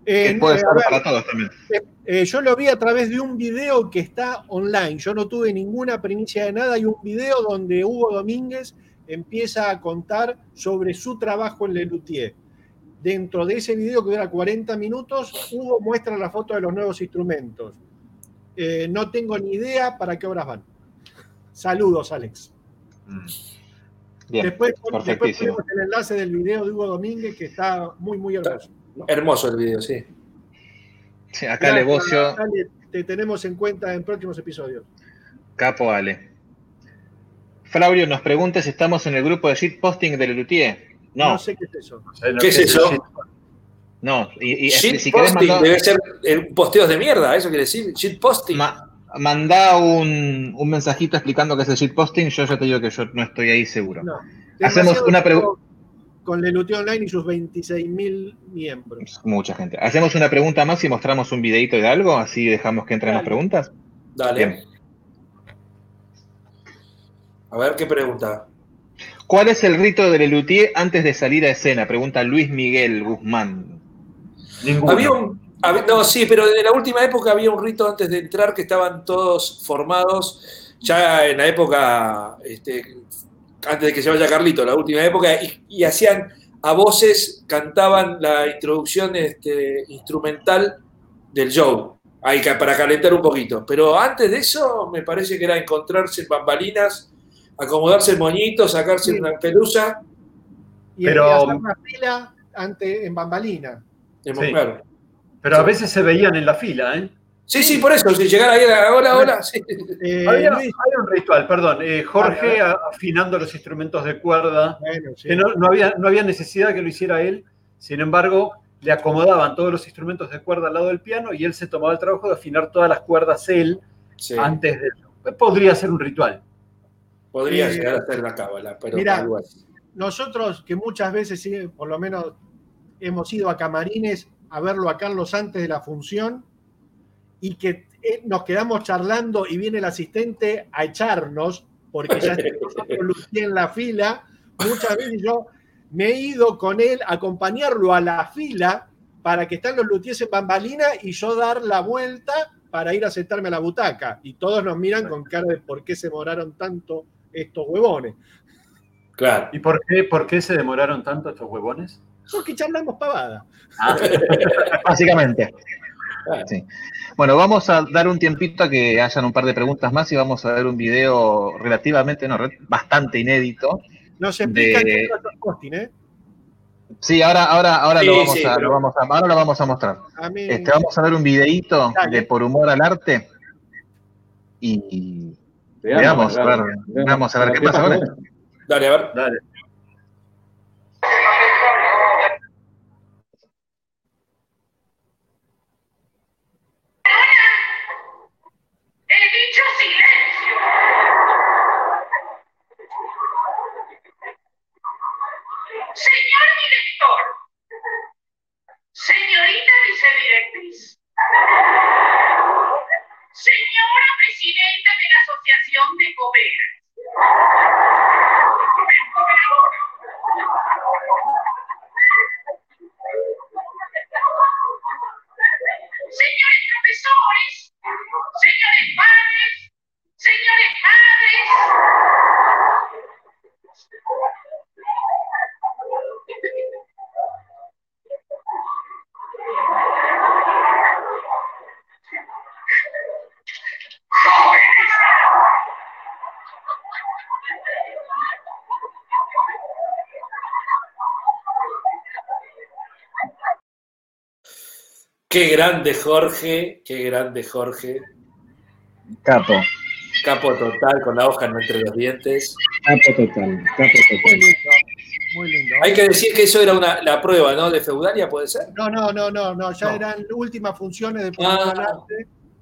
[SPEAKER 5] Eh,
[SPEAKER 3] que puede
[SPEAKER 5] eh,
[SPEAKER 3] ser para todos también.
[SPEAKER 5] eh, yo lo vi a través de un video que está online. Yo no tuve ninguna primicia de nada. Hay un video donde Hugo Domínguez empieza a contar sobre su trabajo en Lelutier. Dentro de ese video que dura 40 minutos, Hugo muestra la foto de los nuevos instrumentos. Eh, no tengo ni idea para qué horas van. Saludos, Alex.
[SPEAKER 2] Mm.
[SPEAKER 3] Bien,
[SPEAKER 5] después, después el enlace del video de Hugo Domínguez que está muy, muy hermoso.
[SPEAKER 4] Hermoso el video, sí.
[SPEAKER 3] Sí, acá
[SPEAKER 5] Gracias,
[SPEAKER 3] Levocio,
[SPEAKER 5] Ale, te tenemos en cuenta en próximos episodios.
[SPEAKER 3] Capo Ale. Flaubio nos pregunta si estamos en el grupo de shitposting de Lelutier. No,
[SPEAKER 5] sé qué es eso.
[SPEAKER 4] ¿Qué es eso?
[SPEAKER 3] No, y, si querés mandar-
[SPEAKER 4] debe ser eh, posteos de mierda, eso quiere decir. Shit posting.
[SPEAKER 3] ma- mandá un, un mensajito explicando qué es el shitposting, yo ya te digo que yo no estoy ahí seguro.
[SPEAKER 5] No.
[SPEAKER 3] Hacemos una pregu-
[SPEAKER 5] tiempo Con Leluteo Online y sus 26.000 miembros.
[SPEAKER 3] Mucha gente. Hacemos una pregunta más y mostramos un videito de algo, así dejamos que entren las preguntas.
[SPEAKER 4] Dale.
[SPEAKER 3] Bien.
[SPEAKER 4] A ver qué pregunta.
[SPEAKER 3] ¿Cuál es el rito del Lelutier antes de salir a escena? Pregunta Luis Miguel Guzmán.
[SPEAKER 2] Ninguno.
[SPEAKER 4] Había un. hab- no, sí, pero en la última época había un rito antes de entrar que estaban todos formados, ya en la época, este, antes de que se vaya Carlito, la última época, y, y hacían a voces, cantaban la introducción este, instrumental del show, ahí para calentar un poquito. Pero antes de eso, me parece que era encontrarse en bambalinas, acomodarse el moñito, sacarse
[SPEAKER 5] Sí.
[SPEAKER 4] una pelusa.
[SPEAKER 5] Y
[SPEAKER 2] Pero-
[SPEAKER 5] hacer una fila ante, en bambalina.
[SPEAKER 4] de
[SPEAKER 2] Sí.
[SPEAKER 4] claro.
[SPEAKER 2] Pero a veces se veían en la fila, ¿eh?
[SPEAKER 4] Sí, sí, por eso, si llegara ahí, era, hola, hola, sí.
[SPEAKER 5] Eh,
[SPEAKER 2] Había,
[SPEAKER 5] Luis,
[SPEAKER 2] había un ritual, perdón. eh, Jorge
[SPEAKER 5] Dale,
[SPEAKER 2] afinando los instrumentos de cuerda.
[SPEAKER 5] bueno, sí.
[SPEAKER 2] que no, no había, no había necesidad que lo hiciera él. Sin embargo, le acomodaban todos los instrumentos de cuerda al lado del piano y él se tomaba el trabajo de afinar todas las cuerdas él
[SPEAKER 4] Sí,
[SPEAKER 2] antes de eso. Podría ser un ritual.
[SPEAKER 4] podría
[SPEAKER 5] Eh,
[SPEAKER 4] llegar a ser la cábala, pero
[SPEAKER 5] mirá,
[SPEAKER 4] igual.
[SPEAKER 5] Nosotros, que muchas veces, por lo menos, hemos ido a camarines a verlo a Carlos antes de la función y que eh, nos quedamos charlando y viene el asistente a echarnos, porque ya en la fila, muchas veces yo me he ido con él a acompañarlo a la fila para que están los luthiers en bambalina y yo dar la vuelta para ir a sentarme a la butaca. Y todos nos miran con cara de por qué se demoraron tanto estos huevones.
[SPEAKER 4] Claro.
[SPEAKER 2] ¿Y por qué, por qué se demoraron tanto estos huevones?
[SPEAKER 5] Porque charlamos pavada.
[SPEAKER 3] Básicamente.
[SPEAKER 4] Claro.
[SPEAKER 3] Sí. Bueno, vamos a dar un tiempito a que hayan un par de preguntas más y vamos a ver un video relativamente, no, bastante inédito.
[SPEAKER 5] Nos explican
[SPEAKER 3] De-
[SPEAKER 5] qué es el posting, ¿eh?
[SPEAKER 3] Sí, ahora, ahora, ahora
[SPEAKER 4] Sí,
[SPEAKER 3] lo vamos
[SPEAKER 4] sí,
[SPEAKER 3] a,
[SPEAKER 4] pero-
[SPEAKER 3] lo vamos a, ahora lo vamos a mostrar.
[SPEAKER 5] A mí,
[SPEAKER 3] Este, vamos a ver un videíto de Por Humor al Arte y veamos, a ver, veamos a ver qué pasa con esto.
[SPEAKER 4] Dale, a ver.
[SPEAKER 2] Dale.
[SPEAKER 1] Palmeiras.
[SPEAKER 4] Qué grande Jorge, qué grande Jorge.
[SPEAKER 3] Capo,
[SPEAKER 4] Capo total con la hoja entre los dientes.
[SPEAKER 3] capo total, capo
[SPEAKER 5] muy
[SPEAKER 3] total.
[SPEAKER 5] lindo, muy lindo.
[SPEAKER 4] Hay que decir que eso era una, la prueba, ¿no? De Feudalia, ¿puede ser?
[SPEAKER 5] No, no, no, no, no, ya
[SPEAKER 4] No.
[SPEAKER 5] eran últimas funciones de
[SPEAKER 4] Ah.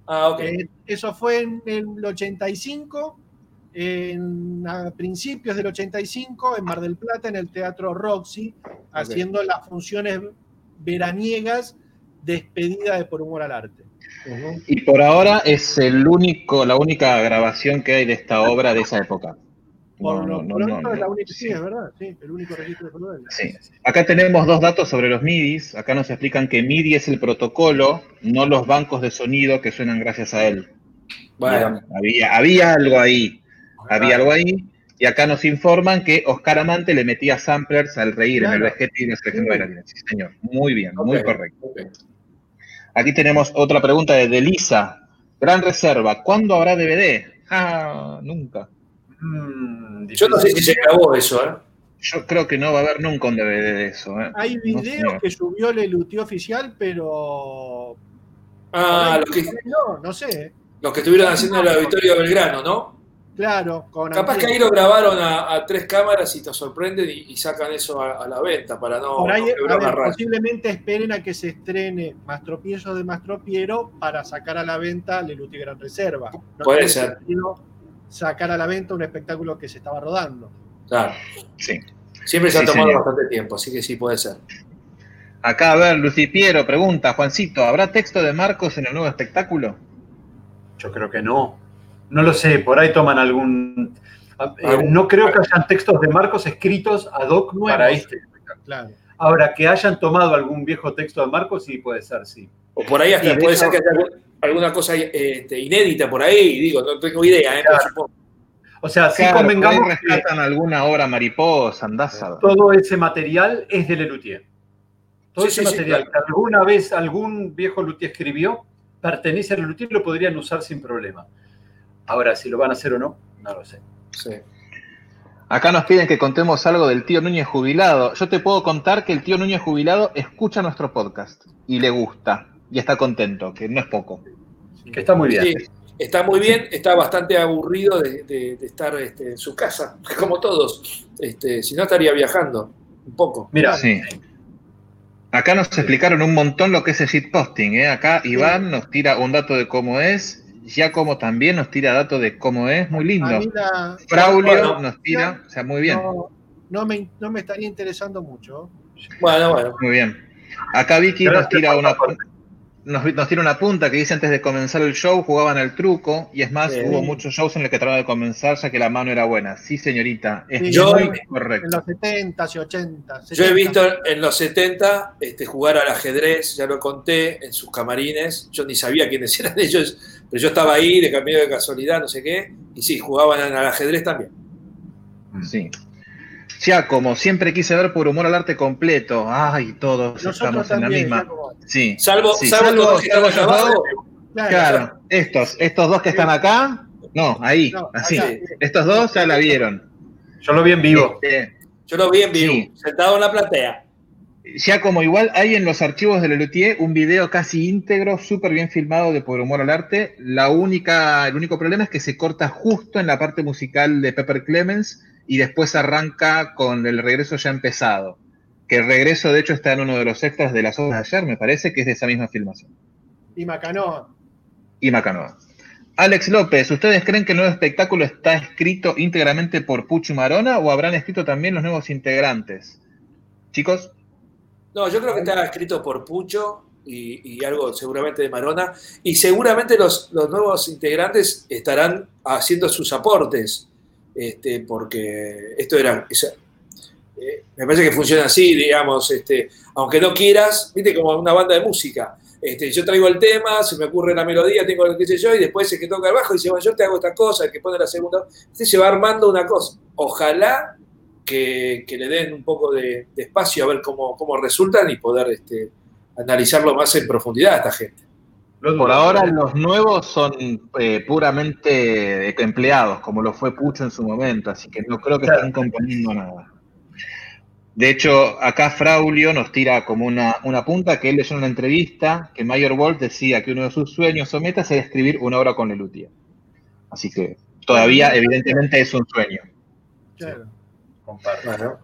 [SPEAKER 4] Ah, ok.
[SPEAKER 5] Eh, eso fue en el 85, en, a principios del 85, en Mar del Plata, en el Teatro Roxy, haciendo las funciones veraniegas despedida de Por Humor al Arte.
[SPEAKER 3] Y por ahora es el único, la única grabación que hay de esta obra de esa época.
[SPEAKER 5] Por
[SPEAKER 3] No,
[SPEAKER 5] lo
[SPEAKER 3] no, no,
[SPEAKER 5] pronto
[SPEAKER 3] no,
[SPEAKER 5] es la única, sí, es verdad, sí, el único registro de.
[SPEAKER 3] Sí. Acá tenemos dos datos sobre los MIDIs. Acá nos explican que MIDI es el protocolo, no los bancos de sonido que suenan gracias a él.
[SPEAKER 4] Bueno,
[SPEAKER 3] Había, había algo ahí. Había algo ahí. Y acá nos informan que Oscar Amante le metía samplers al reír en el vejete y la selección de
[SPEAKER 5] Sí.
[SPEAKER 3] Sí, señor. Muy bien, muy correcto. Aquí tenemos otra pregunta de Delisa. Gran reserva. ¿Cuándo habrá DVD? Ah, nunca.
[SPEAKER 2] Mm,
[SPEAKER 4] Yo no sé si se grabó eso, ¿eh?
[SPEAKER 3] Yo creo que no va a haber nunca un DVD de eso. ¿eh?
[SPEAKER 5] Hay videos que subió Lelutí oficial, pero.
[SPEAKER 4] Ah, los que,
[SPEAKER 5] No, no sé.
[SPEAKER 4] los que estuvieron haciendo el auditorio Belgrano, ¿no?
[SPEAKER 5] Claro, con
[SPEAKER 4] Capaz que ahí lo grabaron a, a tres cámaras y te sorprenden y, y sacan eso a, a la venta para no,
[SPEAKER 5] Por ahí,
[SPEAKER 4] no
[SPEAKER 5] ver, posiblemente esperen a que se estrene Mastropiezo de Mastropiero para sacar a la venta Leluti Gran Reserva. No
[SPEAKER 4] Puede ser.
[SPEAKER 5] Sacar a la venta un espectáculo que se estaba rodando.
[SPEAKER 4] Claro.
[SPEAKER 3] Sí.
[SPEAKER 4] Siempre se ha tomado
[SPEAKER 3] señor.
[SPEAKER 4] bastante tiempo, así que sí puede ser.
[SPEAKER 3] Acá, a ver, Lucy Piero pregunta, Juancito, ¿habrá texto de Marcos en el nuevo espectáculo?
[SPEAKER 2] Yo creo que no. No lo sé, por ahí toman algún. eh, no creo que hayan textos de Marcos escritos ad hoc
[SPEAKER 5] Nuevos.
[SPEAKER 2] para este.
[SPEAKER 5] Claro.
[SPEAKER 2] Ahora, que hayan tomado algún viejo texto de Marcos, sí puede ser, sí.
[SPEAKER 4] O por ahí hasta
[SPEAKER 3] Sí, de
[SPEAKER 4] puede
[SPEAKER 3] hecho-
[SPEAKER 4] ser que haya algún- alguna cosa este, inédita por ahí, digo, no tengo idea, ¿eh?
[SPEAKER 2] Claro. O sea, sí
[SPEAKER 3] Claro,
[SPEAKER 2] convengamos que
[SPEAKER 3] rescatan alguna obra mariposa, andás a ver.
[SPEAKER 2] todo ese material es de Lelutier. Todo
[SPEAKER 4] Sí,
[SPEAKER 2] ese
[SPEAKER 4] sí, sí,
[SPEAKER 2] material
[SPEAKER 4] claro.
[SPEAKER 2] que alguna vez algún viejo Luthier escribió pertenece a Lelutier y lo podrían usar sin problema. Ahora, si lo van a hacer o no, no lo sé.
[SPEAKER 4] Sí.
[SPEAKER 3] Acá nos piden que contemos algo del tío Núñez jubilado. Yo te puedo contar que el tío Núñez jubilado escucha nuestro podcast y le gusta y está contento, que no es poco.
[SPEAKER 2] Que está muy bien.
[SPEAKER 4] Sí, está muy bien, está bastante aburrido de, de- de estar este, en su casa, como todos. Este, si no, estaría viajando un poco.
[SPEAKER 2] Mira,
[SPEAKER 3] Sí. Acá nos explicaron un montón lo que es el shitposting. ¿eh? Acá Iván nos tira un dato de cómo es, Giacomo también nos tira dato de cómo es, muy lindo.
[SPEAKER 5] la-
[SPEAKER 3] Braulio
[SPEAKER 4] Bueno,
[SPEAKER 3] nos tira, o sea, muy bien,
[SPEAKER 5] no, no me, no me estaría interesando mucho.
[SPEAKER 4] Bueno, bueno.
[SPEAKER 3] muy bien. Acá Vicky nos tira una, nos, nos tira una punta que dice antes de comenzar el show jugaban al truco y es más,
[SPEAKER 4] Sí.
[SPEAKER 3] hubo muchos shows en los que trataban de comenzar ya que la mano era buena. Sí, señorita, es
[SPEAKER 5] Sí,
[SPEAKER 4] yo-
[SPEAKER 3] muy
[SPEAKER 5] En
[SPEAKER 3] correcto.
[SPEAKER 5] los 70s y 80s.
[SPEAKER 4] Yo he
[SPEAKER 5] 70s.
[SPEAKER 4] visto en los 70 este, jugar al ajedrez, ya lo conté, en sus camarines. Yo ni sabía quiénes eran ellos, pero yo estaba ahí de cambio de casualidad, no sé qué. Y sí, jugaban al ajedrez también.
[SPEAKER 3] Sí. Giacomo, siempre quise ver por humor al arte completo. Ay, todos
[SPEAKER 5] Nosotros
[SPEAKER 3] estamos en la misma.
[SPEAKER 5] ya como-
[SPEAKER 3] Sí.
[SPEAKER 4] Salvo,
[SPEAKER 3] Sí,
[SPEAKER 4] salvo,
[SPEAKER 3] salvo-
[SPEAKER 4] que
[SPEAKER 3] salvo
[SPEAKER 4] abajo.
[SPEAKER 5] Claro,
[SPEAKER 3] Claro, estos, estos dos que están acá, no, ahí,
[SPEAKER 5] No,
[SPEAKER 3] así.
[SPEAKER 5] acá.
[SPEAKER 3] Estos dos ya la vieron.
[SPEAKER 2] yo lo vi en vivo.
[SPEAKER 3] Este,
[SPEAKER 4] Yo lo vi en vivo,
[SPEAKER 3] Sí.
[SPEAKER 4] sentado en la platea.
[SPEAKER 3] Ya como igual hay en los archivos de Lelutier un video casi íntegro, súper bien filmado de Por Humor al Arte. La única, el único problema es que se corta justo en la parte musical de Pepper Clemens y después arranca con el regreso ya empezado. Que el regreso, de hecho, está en uno de los extras de las obras de ayer, me parece que es de esa misma filmación.
[SPEAKER 5] Y Macanoa.
[SPEAKER 3] y Macanoa. Alex López, ¿ustedes creen que el nuevo espectáculo está escrito íntegramente por Pucho y Marona o habrán escrito también los nuevos integrantes? Chicos,
[SPEAKER 4] No, yo creo que está escrito por Pucho y, y algo seguramente de Marona. Y seguramente los, los nuevos integrantes estarán haciendo sus aportes, este, porque esto era... eh, me parece que funciona así, digamos, este, aunque no quieras, viste, como una banda de música. Este, yo traigo el tema, se me ocurre la melodía, tengo lo que sé yo, y después el que toca el bajo dice, bueno, yo te hago esta cosa, el que pone la segunda. Este se va armando una cosa. Ojalá que, que le den un poco de, de espacio a ver cómo, cómo resultan y poder este, analizarlo más en profundidad a esta gente.
[SPEAKER 3] Por ahora los nuevos son eh, puramente empleados, como lo fue Pucho en su momento, así que no creo que
[SPEAKER 2] Claro.
[SPEAKER 3] estén componiendo nada. De hecho, acá Fraulio nos tira como una, una punta que él leyó en una entrevista que Mayer Wolf decía que uno de sus sueños o metas era escribir una obra con Lelutia. Así que todavía, evidentemente, es un sueño.
[SPEAKER 5] Claro.
[SPEAKER 2] Comparto.
[SPEAKER 4] Bueno,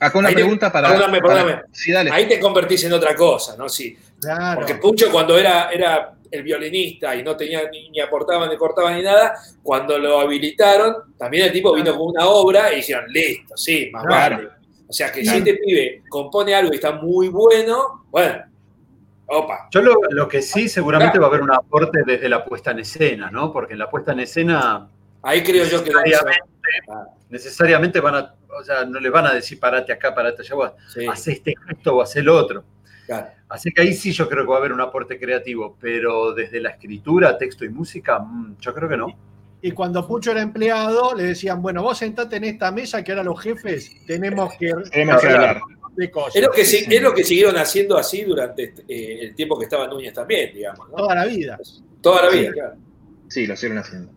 [SPEAKER 3] Acá una
[SPEAKER 4] Ahí te-
[SPEAKER 3] pregunta para.
[SPEAKER 4] perdóname,
[SPEAKER 3] para-
[SPEAKER 4] perdóname.
[SPEAKER 3] sí, dale.
[SPEAKER 4] ahí te convertís en otra cosa, ¿no? Sí,
[SPEAKER 5] Claro.
[SPEAKER 4] Porque Pucho cuando era, era el violinista y no tenía ni, ni aportaba ni cortaba ni nada, cuando lo habilitaron, también el tipo vino con una obra y dijeron, listo, sí, más
[SPEAKER 3] Claro.
[SPEAKER 4] vale. O sea que
[SPEAKER 3] Claro.
[SPEAKER 4] si este pibe compone algo y está muy bueno, bueno, opa.
[SPEAKER 2] Yo lo, lo que sí, seguramente va a haber un aporte desde la puesta en escena, ¿no? Porque en la puesta en escena
[SPEAKER 4] Ahí creo yo que
[SPEAKER 2] necesariamente van a, o sea, no le van a decir parate acá, parate allá, vos
[SPEAKER 4] sí,
[SPEAKER 2] haz este gesto o haz el otro.
[SPEAKER 4] claro.
[SPEAKER 2] Así que ahí sí yo creo que va a haber un aporte creativo, pero desde la escritura, texto y música, mm, yo creo que no.
[SPEAKER 5] Y cuando Pucho era empleado, le decían, bueno, vos sentate en esta mesa que ahora los jefes tenemos que
[SPEAKER 3] Tenemos que hablar.
[SPEAKER 5] de cosas.
[SPEAKER 4] Es lo, que, es lo que siguieron haciendo así durante eh, el tiempo que estaba Núñez también, digamos, ¿no?
[SPEAKER 5] Toda la vida.
[SPEAKER 4] Toda la vida, claro.
[SPEAKER 3] Sí, lo siguen haciendo.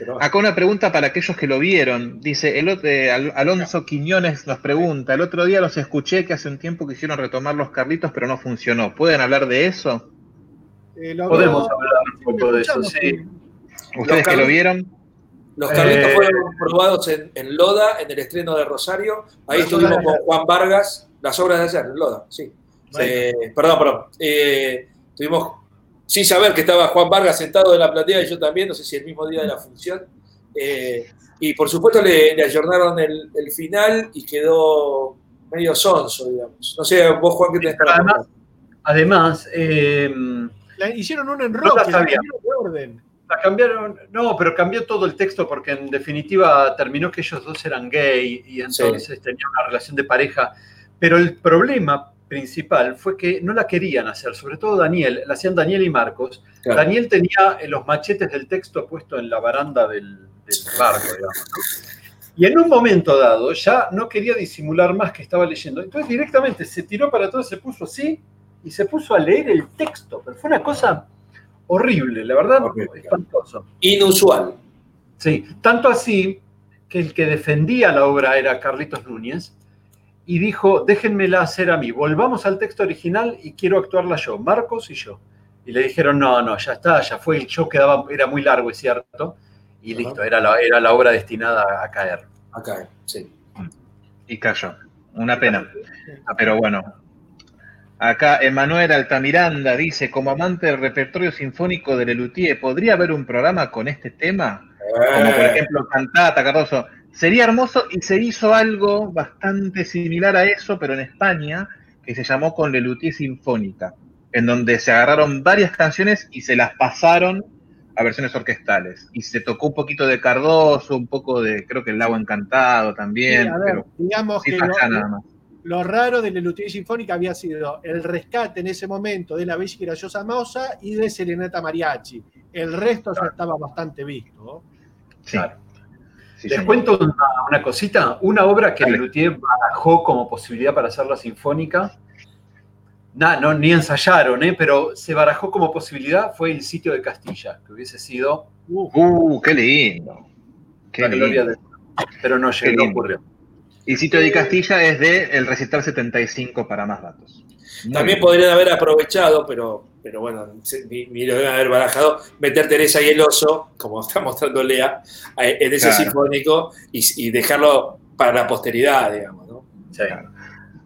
[SPEAKER 4] Pero.
[SPEAKER 3] Acá una pregunta para aquellos que lo vieron. Dice, el, eh, Al- Alonso Quiñones nos pregunta, el otro día los escuché que hace un tiempo quisieron retomar los Carlitos, pero no funcionó. ¿Pueden hablar de eso?
[SPEAKER 5] Eh,
[SPEAKER 2] Podemos hablar un poco de eso, sí.
[SPEAKER 3] Ustedes que lo
[SPEAKER 4] Carlitos-
[SPEAKER 3] vieron.
[SPEAKER 4] Los Carlitos
[SPEAKER 2] Eh.
[SPEAKER 4] fueron probados en, en Loda, en el estreno de Rosario. Ahí estuvimos con. Juan Vargas, las obras de ayer, en Loda, sí. Eh, perdón, perdón. Eh, estuvimos sin saber que estaba Juan Vargas sentado en la platea y yo también, no sé si el mismo día de la función. Eh, y por supuesto le, le ayornaron el, el final y quedó medio sonso, digamos. No sé, vos, Juan, ¿qué tenés para
[SPEAKER 2] Además, además eh,
[SPEAKER 5] La- hicieron un
[SPEAKER 2] No
[SPEAKER 5] enroque,
[SPEAKER 2] la
[SPEAKER 5] la de orden.
[SPEAKER 2] la cambiaron, no, pero cambió todo el texto porque en definitiva terminó que ellos dos eran gay y entonces tenían una relación de pareja. Pero el problema principal fue que no la querían hacer, sobre todo Daniel, la hacían Daniel y Marcos.
[SPEAKER 4] Claro.
[SPEAKER 2] Daniel tenía eh, los machetes del texto puesto en la baranda del, del barco, digamos. ¿no? Y en un momento dado ya no quería disimular más que estaba leyendo. Entonces directamente se tiró para atrás, se puso así y se puso a leer el texto. Pero fue una cosa horrible, la verdad,
[SPEAKER 4] Horrible.
[SPEAKER 2] espantoso.
[SPEAKER 4] Inusual.
[SPEAKER 2] Sí, tanto así que el que defendía la obra era Carlitos Núñez y dijo, déjenmela hacer a mí, volvamos al texto original y quiero actuarla yo, Marcos y yo. Y le dijeron, no, no, ya está, ya fue, el show quedaba, era muy largo, es cierto, y
[SPEAKER 4] Ajá.
[SPEAKER 2] listo, era la, era la obra destinada a, a caer.
[SPEAKER 4] Sí.
[SPEAKER 3] Y cayó. Una pena. Pero bueno. Acá Emanuel Altamiranda dice, como amante del repertorio sinfónico de Lelutier, ¿podría haber un programa con este tema? Como por
[SPEAKER 4] Eh,
[SPEAKER 3] ejemplo Cantata, Cardoso. Sería hermoso y se hizo algo bastante similar a eso, pero en España, que se llamó con Lelutier Sinfónica, en donde se agarraron varias canciones y se las pasaron a versiones orquestales. Y se tocó un poquito de Cardoso, un poco de, creo que el lago encantado también,
[SPEAKER 5] Sí, a ver,
[SPEAKER 3] pero
[SPEAKER 5] digamos
[SPEAKER 3] sí
[SPEAKER 5] que lo,
[SPEAKER 3] nada más.
[SPEAKER 5] lo raro de la Luthier Sinfónica había sido el rescate en ese momento de la Bella y Graciosa Moza y de Serenata Mariachi. El resto ya estaba bastante visto. ¿no?
[SPEAKER 3] Sí.
[SPEAKER 2] Claro.
[SPEAKER 3] Sí,
[SPEAKER 2] Les
[SPEAKER 3] señor.
[SPEAKER 2] cuento una, una cosita, una obra que. Lelutier barajó como posibilidad para hacerla sinfónica. Nah, no, ni ensayaron, ¿eh? pero se barajó como posibilidad, fue el sitio de Castilla, que hubiese sido
[SPEAKER 5] Uf,
[SPEAKER 3] Uh, qué lindo. Qué
[SPEAKER 2] la gloria
[SPEAKER 3] lindo.
[SPEAKER 2] de... Pero no llegó, no ocurrió.
[SPEAKER 3] Y sitio de Castilla es de el recital 75 para más datos.
[SPEAKER 4] También podrían haber aprovechado, pero, pero bueno, ni, ni lo deben haber barajado, meter Teresa y el oso, como está mostrando Lea, eh, en ese
[SPEAKER 3] Claro.
[SPEAKER 4] sinfónico y, y dejarlo para la posteridad, digamos. ¿no?
[SPEAKER 2] Sí.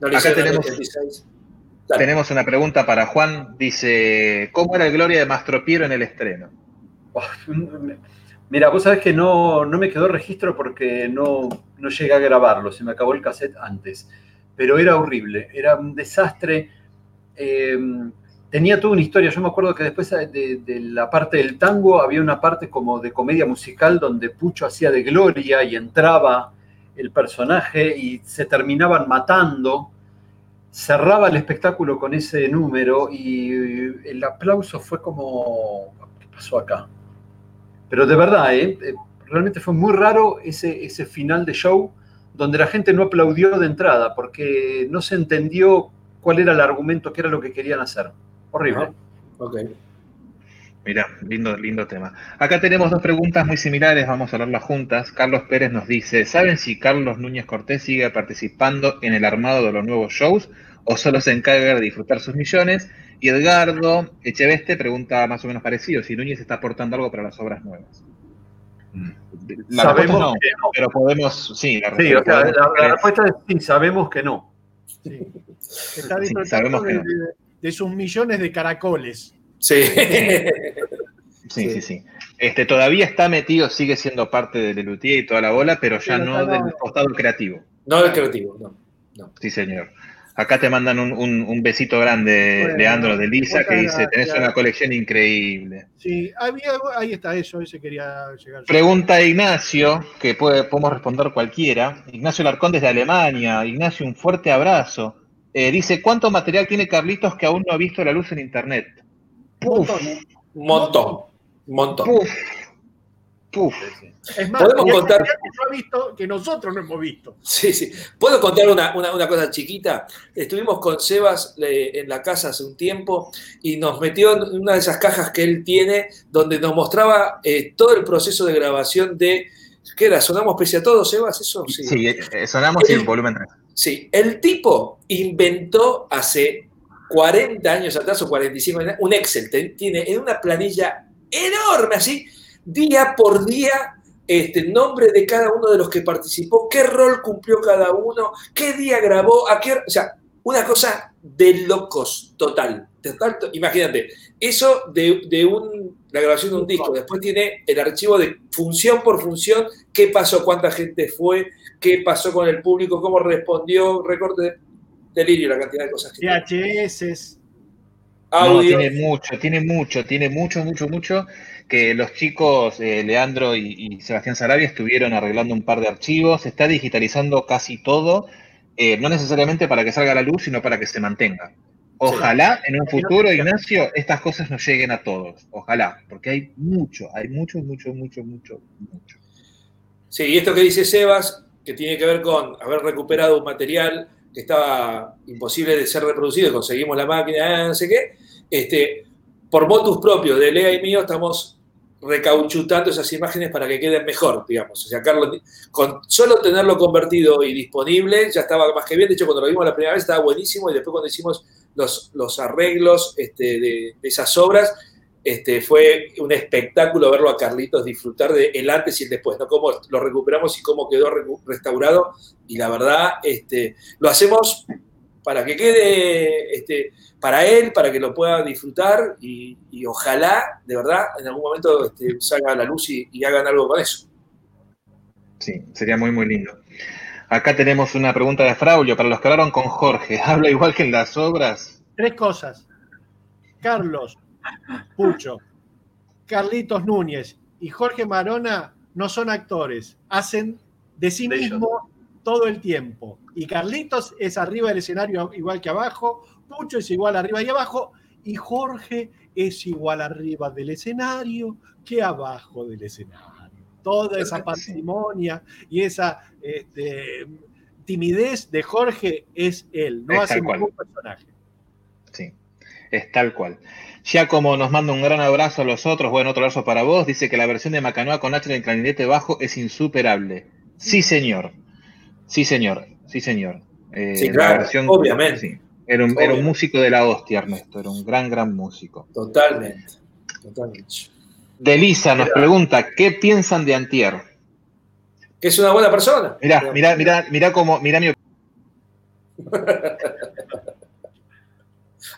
[SPEAKER 4] No le
[SPEAKER 3] Acá tenemos-
[SPEAKER 4] 86. Dale.
[SPEAKER 3] Tenemos una pregunta para Juan. Dice, ¿cómo era el Gloria de Mastro Piero en el estreno?
[SPEAKER 2] Mira, vos sabés que no, no me quedó registro porque no, no llegué a grabarlo, se me acabó el cassette antes. Pero era horrible, era un desastre. Eh, tenía toda una historia. Yo me acuerdo que después de, la parte del tango había una parte como de comedia musical donde Pucho hacía de gloria y entraba el personaje y se terminaban matando. Cerraba el espectáculo con ese número y el aplauso fue como, ¿qué pasó acá? Pero de verdad, ¿eh? Eh, realmente fue muy raro ese, ese final de show donde la gente no aplaudió de entrada porque no se entendió cuál era el argumento, qué era lo que querían hacer. Horrible.
[SPEAKER 4] Ajá. Ok.
[SPEAKER 3] Mira, lindo, lindo tema. Acá tenemos dos preguntas muy similares, vamos a hablarlas juntas. Carlos Pérez nos dice, ¿saben si Carlos Núñez Cortés sigue participando en el armado de los nuevos shows o solo se encarga de disfrutar sus millones? Y Edgardo Echeveste pregunta más o menos parecido, si Núñez está aportando algo para las obras nuevas. La
[SPEAKER 2] Sabemos
[SPEAKER 3] no,
[SPEAKER 2] que no.
[SPEAKER 3] pero podemos, sí, la
[SPEAKER 2] Sí, o sea, la, la respuesta es sí, sabemos que no.
[SPEAKER 5] sí. Está disfrutando de,
[SPEAKER 3] no.
[SPEAKER 5] de- de sus millones de caracoles.
[SPEAKER 4] Sí.
[SPEAKER 3] Sí, sí, sí. Este, todavía está metido, sigue siendo parte de Lelutier y toda la bola, pero ya
[SPEAKER 5] Pero
[SPEAKER 3] no del costado creativo.
[SPEAKER 4] no el creativo, no.
[SPEAKER 3] Sí, señor. Acá te mandan un, un- un besito grande,
[SPEAKER 5] Bueno,
[SPEAKER 3] Leandro de Lisa, que dice, tenés una colección increíble.
[SPEAKER 5] Sí, había- ahí está eso, ese quería llegar.
[SPEAKER 3] Pregunta Ignacio, que puede, podemos responder cualquiera. Ignacio Larcón desde Alemania. Ignacio, un fuerte abrazo. Eh, dice, ¿cuánto material tiene Carlitos que aún no ha visto la luz en Internet?
[SPEAKER 5] Un
[SPEAKER 3] Puf,
[SPEAKER 5] montón.
[SPEAKER 4] Un montón. Un montón.
[SPEAKER 3] puf, puf.
[SPEAKER 5] Es más,
[SPEAKER 4] Podemos
[SPEAKER 5] hay
[SPEAKER 4] contar-
[SPEAKER 5] material que no ha visto que nosotros no hemos visto.
[SPEAKER 4] Sí, sí. ¿Puedo contar una, una- una cosa chiquita? Estuvimos con Sebas eh, en la casa hace un tiempo y nos metió en una de esas cajas que él tiene donde nos mostraba eh, todo el proceso de grabación de... ¿Qué era? ¿Sonamos pese a todo, Sebas? ¿Eso? Sí.
[SPEAKER 3] Sí, eh, sonamos en volumen 3.
[SPEAKER 4] Sí, el tipo inventó hace 40 años atrás o 45 años un Excel. Tiene en una planilla enorme así, día por día, este, nombre de cada uno de los que participó, qué rol cumplió cada uno, qué día grabó, a qué, o sea, una cosa de locos, total. total imagínate, eso de, de un, la grabación de un disco, después tiene el archivo de función por función, qué pasó, cuánta gente fue, qué pasó con el público, cómo respondió, recorte delirio la cantidad de cosas que
[SPEAKER 5] VHS.
[SPEAKER 3] Audio. tiene mucho, tiene mucho, tiene mucho, mucho, mucho. Que los chicos, eh, Leandro y, Sebastián Sarabia, estuvieron arreglando un par de archivos. Se está digitalizando casi todo, eh, no necesariamente para que salga a la luz, sino para que se mantenga. Ojalá en un futuro, Ignacio, estas cosas nos lleguen a todos. Ojalá, porque hay mucho, hay mucho, mucho, mucho, mucho, mucho.
[SPEAKER 4] Sí, y esto que dice Sebas, que tiene que ver con haber recuperado un material que estaba imposible de ser reproducido, conseguimos la máquina, no sé qué, este, por motus propios de Lea y mío estamos recauchutando esas imágenes para que queden mejor, digamos. O sea, Carlos, con solo tenerlo convertido y disponible ya estaba más que bien. De hecho, cuando lo vimos la primera vez estaba buenísimo y después cuando hicimos los, los arreglos este, de, esas obras, este, fue un espectáculo verlo a Carlitos disfrutar de el antes y el después, ¿no? Cómo lo recuperamos y cómo quedó restaurado. Y la verdad, este, lo hacemos para que quede este, para él, para que lo pueda disfrutar y, ojalá, de verdad, en algún momento este, salga a la luz y, hagan algo con eso.
[SPEAKER 3] Sí, sería muy, muy lindo. Acá tenemos una pregunta de Fraulio para los que hablaron con Jorge. ¿Habla igual que en las obras?
[SPEAKER 5] Tres cosas. Carlos, Pucho, Carlitos Núñez y Jorge Marona no son actores, hacen de sí mismo todo el tiempo. Y Carlitos es arriba del escenario igual que abajo, Pucho es igual arriba y abajo, y Jorge es igual arriba del escenario que abajo del escenario. Toda esa parsimonia y esa este, timidez de Jorge es él, no hace ningún personaje.
[SPEAKER 3] Sí, es tal cual. Ya como nos manda un gran abrazo a los otros, bueno, otro abrazo para vos, dice que la versión de Macanoa con H en el clarinete bajo es insuperable. Sí, señor. Sí, señor. Sí, señor.
[SPEAKER 4] Eh, sí, claro, obviamente.
[SPEAKER 3] Era, un, músico de la hostia, Ernesto. Era un gran, gran músico.
[SPEAKER 4] Totalmente. Totalmente.
[SPEAKER 3] Delisa nos pregunta, ¿qué piensan de Antier?
[SPEAKER 4] Que es una buena persona.
[SPEAKER 3] Mirá, mirá, mirá, mirá cómo, mirá mi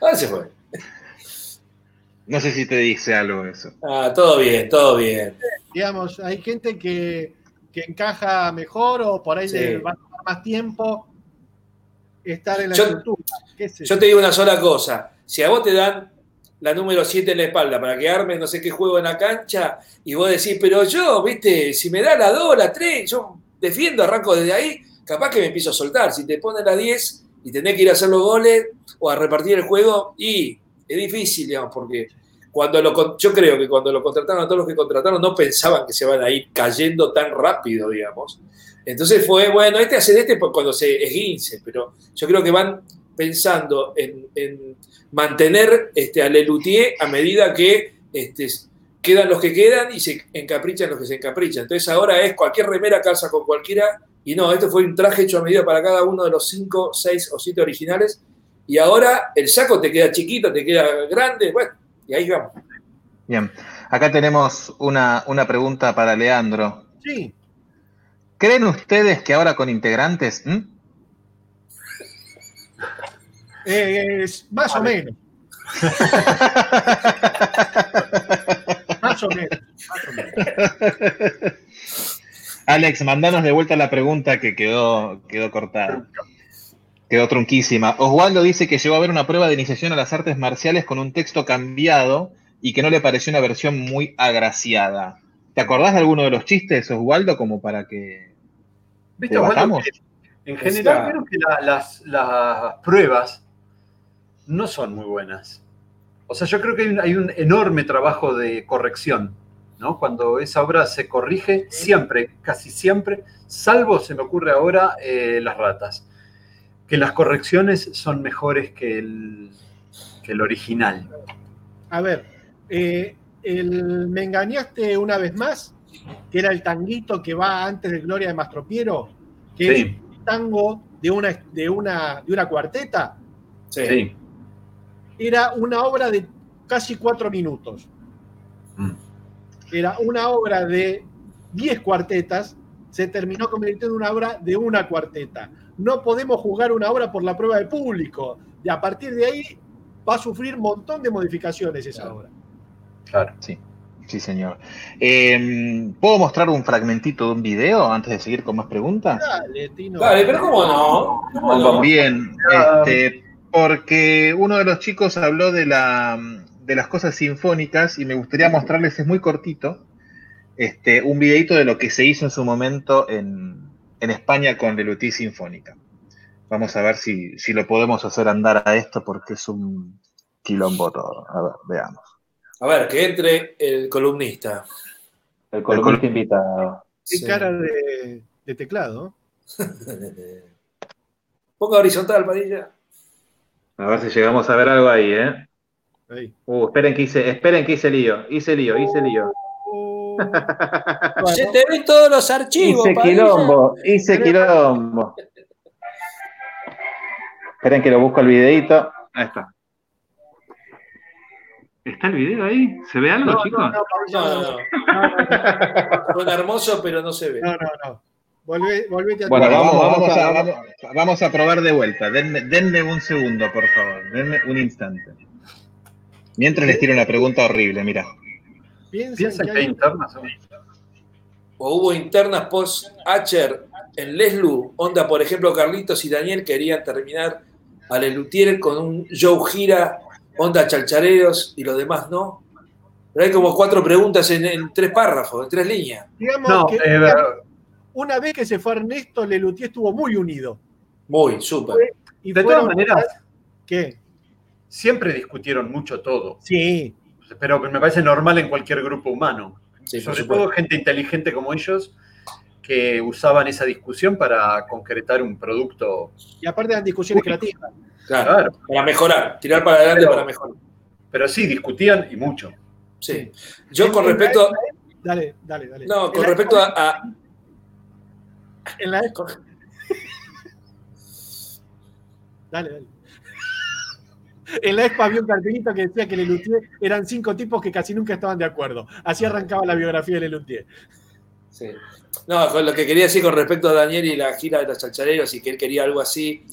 [SPEAKER 4] Ah, se fue.
[SPEAKER 3] No sé si te dice algo eso.
[SPEAKER 4] Ah, todo bien, todo bien.
[SPEAKER 5] Digamos, hay gente que, encaja mejor o por ahí le va a tomar más tiempo estar en la
[SPEAKER 4] yo, yo te digo una sola cosa. Si a vos te dan la número 7 en la espalda para que armes no sé qué juego en la cancha y vos decís, pero yo, viste, si me da la 2, la 3, yo defiendo, arranco desde ahí, capaz que me empiezo a soltar. Si te ponen la 10 y tenés que ir a hacer los goles o a repartir el juego, y es difícil, digamos, porque cuando lo, yo creo que cuando lo contrataron, a todos los que contrataron no pensaban que se van a ir cayendo tan rápido, digamos. Entonces fue, bueno, este hace de este cuando se esguince, pero yo creo que van pensando en, mantener este, a a medida que este, quedan los que quedan y se encaprichan los que se encaprichan. Entonces ahora es cualquier remera calza con cualquiera y no, esto fue un traje hecho a medida para cada uno de los cinco, seis o siete originales y ahora el saco te queda chiquito, te queda grande, bueno, y ahí vamos.
[SPEAKER 3] Bien, acá tenemos una, una pregunta para Leandro.
[SPEAKER 5] Sí.
[SPEAKER 3] ¿Creen ustedes que ahora con integrantes...
[SPEAKER 5] Es más o menos. más o menos.
[SPEAKER 3] Alex, mandanos de vuelta la pregunta que quedó, quedó cortada. Quedó trunquísima. Oswaldo dice que llegó a ver una prueba de iniciación a las artes marciales con un texto cambiado y que no le pareció una versión muy agraciada. ¿Te acordás de alguno de los chistes, Oswaldo, como para que
[SPEAKER 2] ¿Viste, en general, creo que las, pruebas no son muy buenas. O sea, yo creo que hay un, enorme trabajo de corrección, ¿no? Cuando esa obra se corrige, siempre, casi siempre, salvo se me ocurre ahora eh, las ratas, que las correcciones son mejores que el, que el original.
[SPEAKER 5] A ver, eh, el, me engañaste una vez más, que era el tanguito que va antes de Gloria de Mastropiero, que es un tango de una, de una, de una cuarteta.
[SPEAKER 2] Sí.
[SPEAKER 5] Era una obra de casi cuatro minutos. Mm. Era una obra de 10 cuartetas, se terminó convirtiendo en una obra de una cuarteta. No podemos jugar una obra por la prueba de público. Y a partir de ahí va a sufrir un montón de modificaciones esa
[SPEAKER 3] Claro.
[SPEAKER 5] obra.
[SPEAKER 2] Claro.
[SPEAKER 3] Sí, sí, señor. Eh, ¿Puedo mostrar un fragmentito de un video antes de seguir con más preguntas?
[SPEAKER 5] Dale, Tino.
[SPEAKER 4] Dale, pero ¿cómo no? ¿Cómo no?
[SPEAKER 3] Bien, este, porque uno de los chicos habló de, la, de las cosas sinfónicas y me gustaría mostrarles, es muy cortito, este, un videito de lo que se hizo en su momento en, en España con Lelutier Sinfónica. Vamos a ver si, si lo podemos hacer andar a esto porque es un quilombo todo. A ver, veamos.
[SPEAKER 4] A ver, que entre el columnista.
[SPEAKER 6] El columnista invitado.
[SPEAKER 5] Qué
[SPEAKER 4] Sí.
[SPEAKER 5] cara de, de teclado.
[SPEAKER 4] Ponga horizontal, Padilla.
[SPEAKER 6] A ver si llegamos a ver algo ahí, ¿eh?
[SPEAKER 5] Ahí.
[SPEAKER 6] Uh, esperen que hice, esperen que hice lío, hice lío, hice lío.
[SPEAKER 4] Se te ven todos los archivos,
[SPEAKER 6] Hice quilombo, hice quilombo. Esperen que lo busco el videito. Ahí está. ¿Está el video ahí? ¿Se ve algo,
[SPEAKER 5] no,
[SPEAKER 6] chicos?
[SPEAKER 5] no, no,
[SPEAKER 4] No, no,
[SPEAKER 5] no,
[SPEAKER 4] no.
[SPEAKER 5] no, no,
[SPEAKER 4] Suena hermoso, pero no se ve.
[SPEAKER 5] no, no, no. Volvete a
[SPEAKER 6] Bueno,
[SPEAKER 3] Bueno,
[SPEAKER 6] vamos,
[SPEAKER 3] vamos,
[SPEAKER 6] a-
[SPEAKER 3] a, vamos, vamos a probar de vuelta. Denme, denme un segundo, por favor. Denme un instante. Mientras les tiro una pregunta horrible, mira.
[SPEAKER 5] Piensen
[SPEAKER 2] ¿Piensan
[SPEAKER 5] que
[SPEAKER 2] que hay internas?
[SPEAKER 4] O hubo internas post-Acher en Leslu, onda, por ejemplo, Carlitos y Daniel querían terminar a Lelutier con un Joe Gira, onda Chalchareros y los demás no. Pero hay como cuatro preguntas en, en tres párrafos, en tres líneas.
[SPEAKER 5] digamos
[SPEAKER 2] No,
[SPEAKER 5] que
[SPEAKER 2] eh,
[SPEAKER 5] una vez que se fue Ernesto, Lelutier estuvo muy unido.
[SPEAKER 4] Muy, súper.
[SPEAKER 5] Y
[SPEAKER 2] de todas maneras,
[SPEAKER 5] ¿Qué?
[SPEAKER 2] siempre discutieron mucho todo.
[SPEAKER 5] Sí,
[SPEAKER 2] Pero me parece normal en cualquier grupo humano.
[SPEAKER 4] Sí,
[SPEAKER 2] Sobre
[SPEAKER 4] supuesto.
[SPEAKER 2] todo gente inteligente como ellos que usaban esa discusión para concretar un producto.
[SPEAKER 5] y aparte eran discusiones creativas.
[SPEAKER 4] Claro,
[SPEAKER 2] Claro,
[SPEAKER 4] para mejorar, tirar para adelante
[SPEAKER 2] Pero-
[SPEAKER 4] para mejorar.
[SPEAKER 2] pero sí, discutían y mucho.
[SPEAKER 4] Sí. Yo con respecto,
[SPEAKER 5] Dale, dale, dale.
[SPEAKER 4] no, con respecto a, a-
[SPEAKER 5] En la Dale, dale. En la expo había un cartelito que decía que Lelutier eran cinco tipos que casi nunca estaban de acuerdo. Así arrancaba la biografía de Lelutier.
[SPEAKER 4] Sí. No, con lo que quería decir con respecto a Daniel y la gira de los chalchareros y que él quería algo así.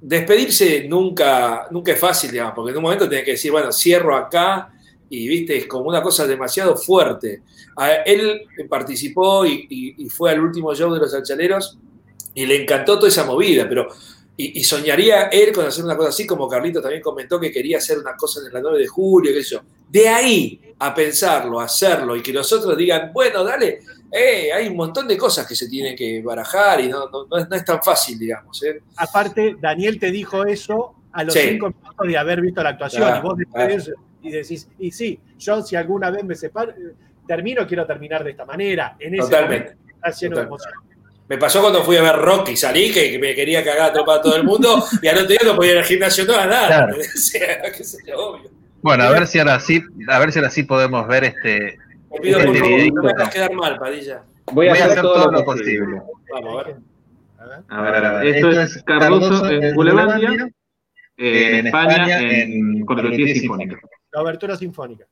[SPEAKER 4] Despedirse nunca, nunca es fácil, digamos, porque en un momento tenés que decir, bueno, cierro acá y viste, es como una cosa demasiado fuerte. A- él participó y, y- y fue al último show de los chalchareros y le encantó toda esa movida, pero. Y, y soñaría él con hacer una cosa así, como Carlito también comentó que quería hacer una cosa en la 9 de julio, qué sé yo. De ahí a pensarlo, a hacerlo y que los otros digan, bueno, dale, eh, hay un montón de cosas que se tienen que barajar y no, no, no es, no es tan fácil, digamos. ¿eh?
[SPEAKER 5] Aparte, Daniel te dijo eso a los
[SPEAKER 4] Sí.
[SPEAKER 5] cinco minutos de haber visto la actuación.
[SPEAKER 4] Claro,
[SPEAKER 5] y vos después
[SPEAKER 4] claro.
[SPEAKER 5] y decís, y sí, yo si alguna vez me separo, eh, termino, quiero terminar de esta manera. En ese
[SPEAKER 4] Totalmente.
[SPEAKER 5] momento estás lleno de
[SPEAKER 4] Totalmente.
[SPEAKER 5] emoción.
[SPEAKER 4] Me pasó cuando fui a ver Rocky, salí que, me quería cagar a tropa a todo el mundo y al otro día no podía ir al gimnasio no a nada.
[SPEAKER 3] Claro.
[SPEAKER 4] O sea, qué sé yo, obvio.
[SPEAKER 3] Bueno, a ver si ahora sí, a ver si ahora sí podemos ver este.
[SPEAKER 4] Te pido
[SPEAKER 3] Este
[SPEAKER 4] por favor, no me hagas quedar mal, Padilla.
[SPEAKER 6] Voy a
[SPEAKER 3] Voy a
[SPEAKER 6] hacer todo lo
[SPEAKER 3] posible.
[SPEAKER 6] posible.
[SPEAKER 4] Vamos, a ver.
[SPEAKER 5] A ver.
[SPEAKER 6] A ver, a ver. Esto es Cardoso en Gulebandia, eh, en España, en Lelutier Sinfónica.
[SPEAKER 5] La obertura sinfónica.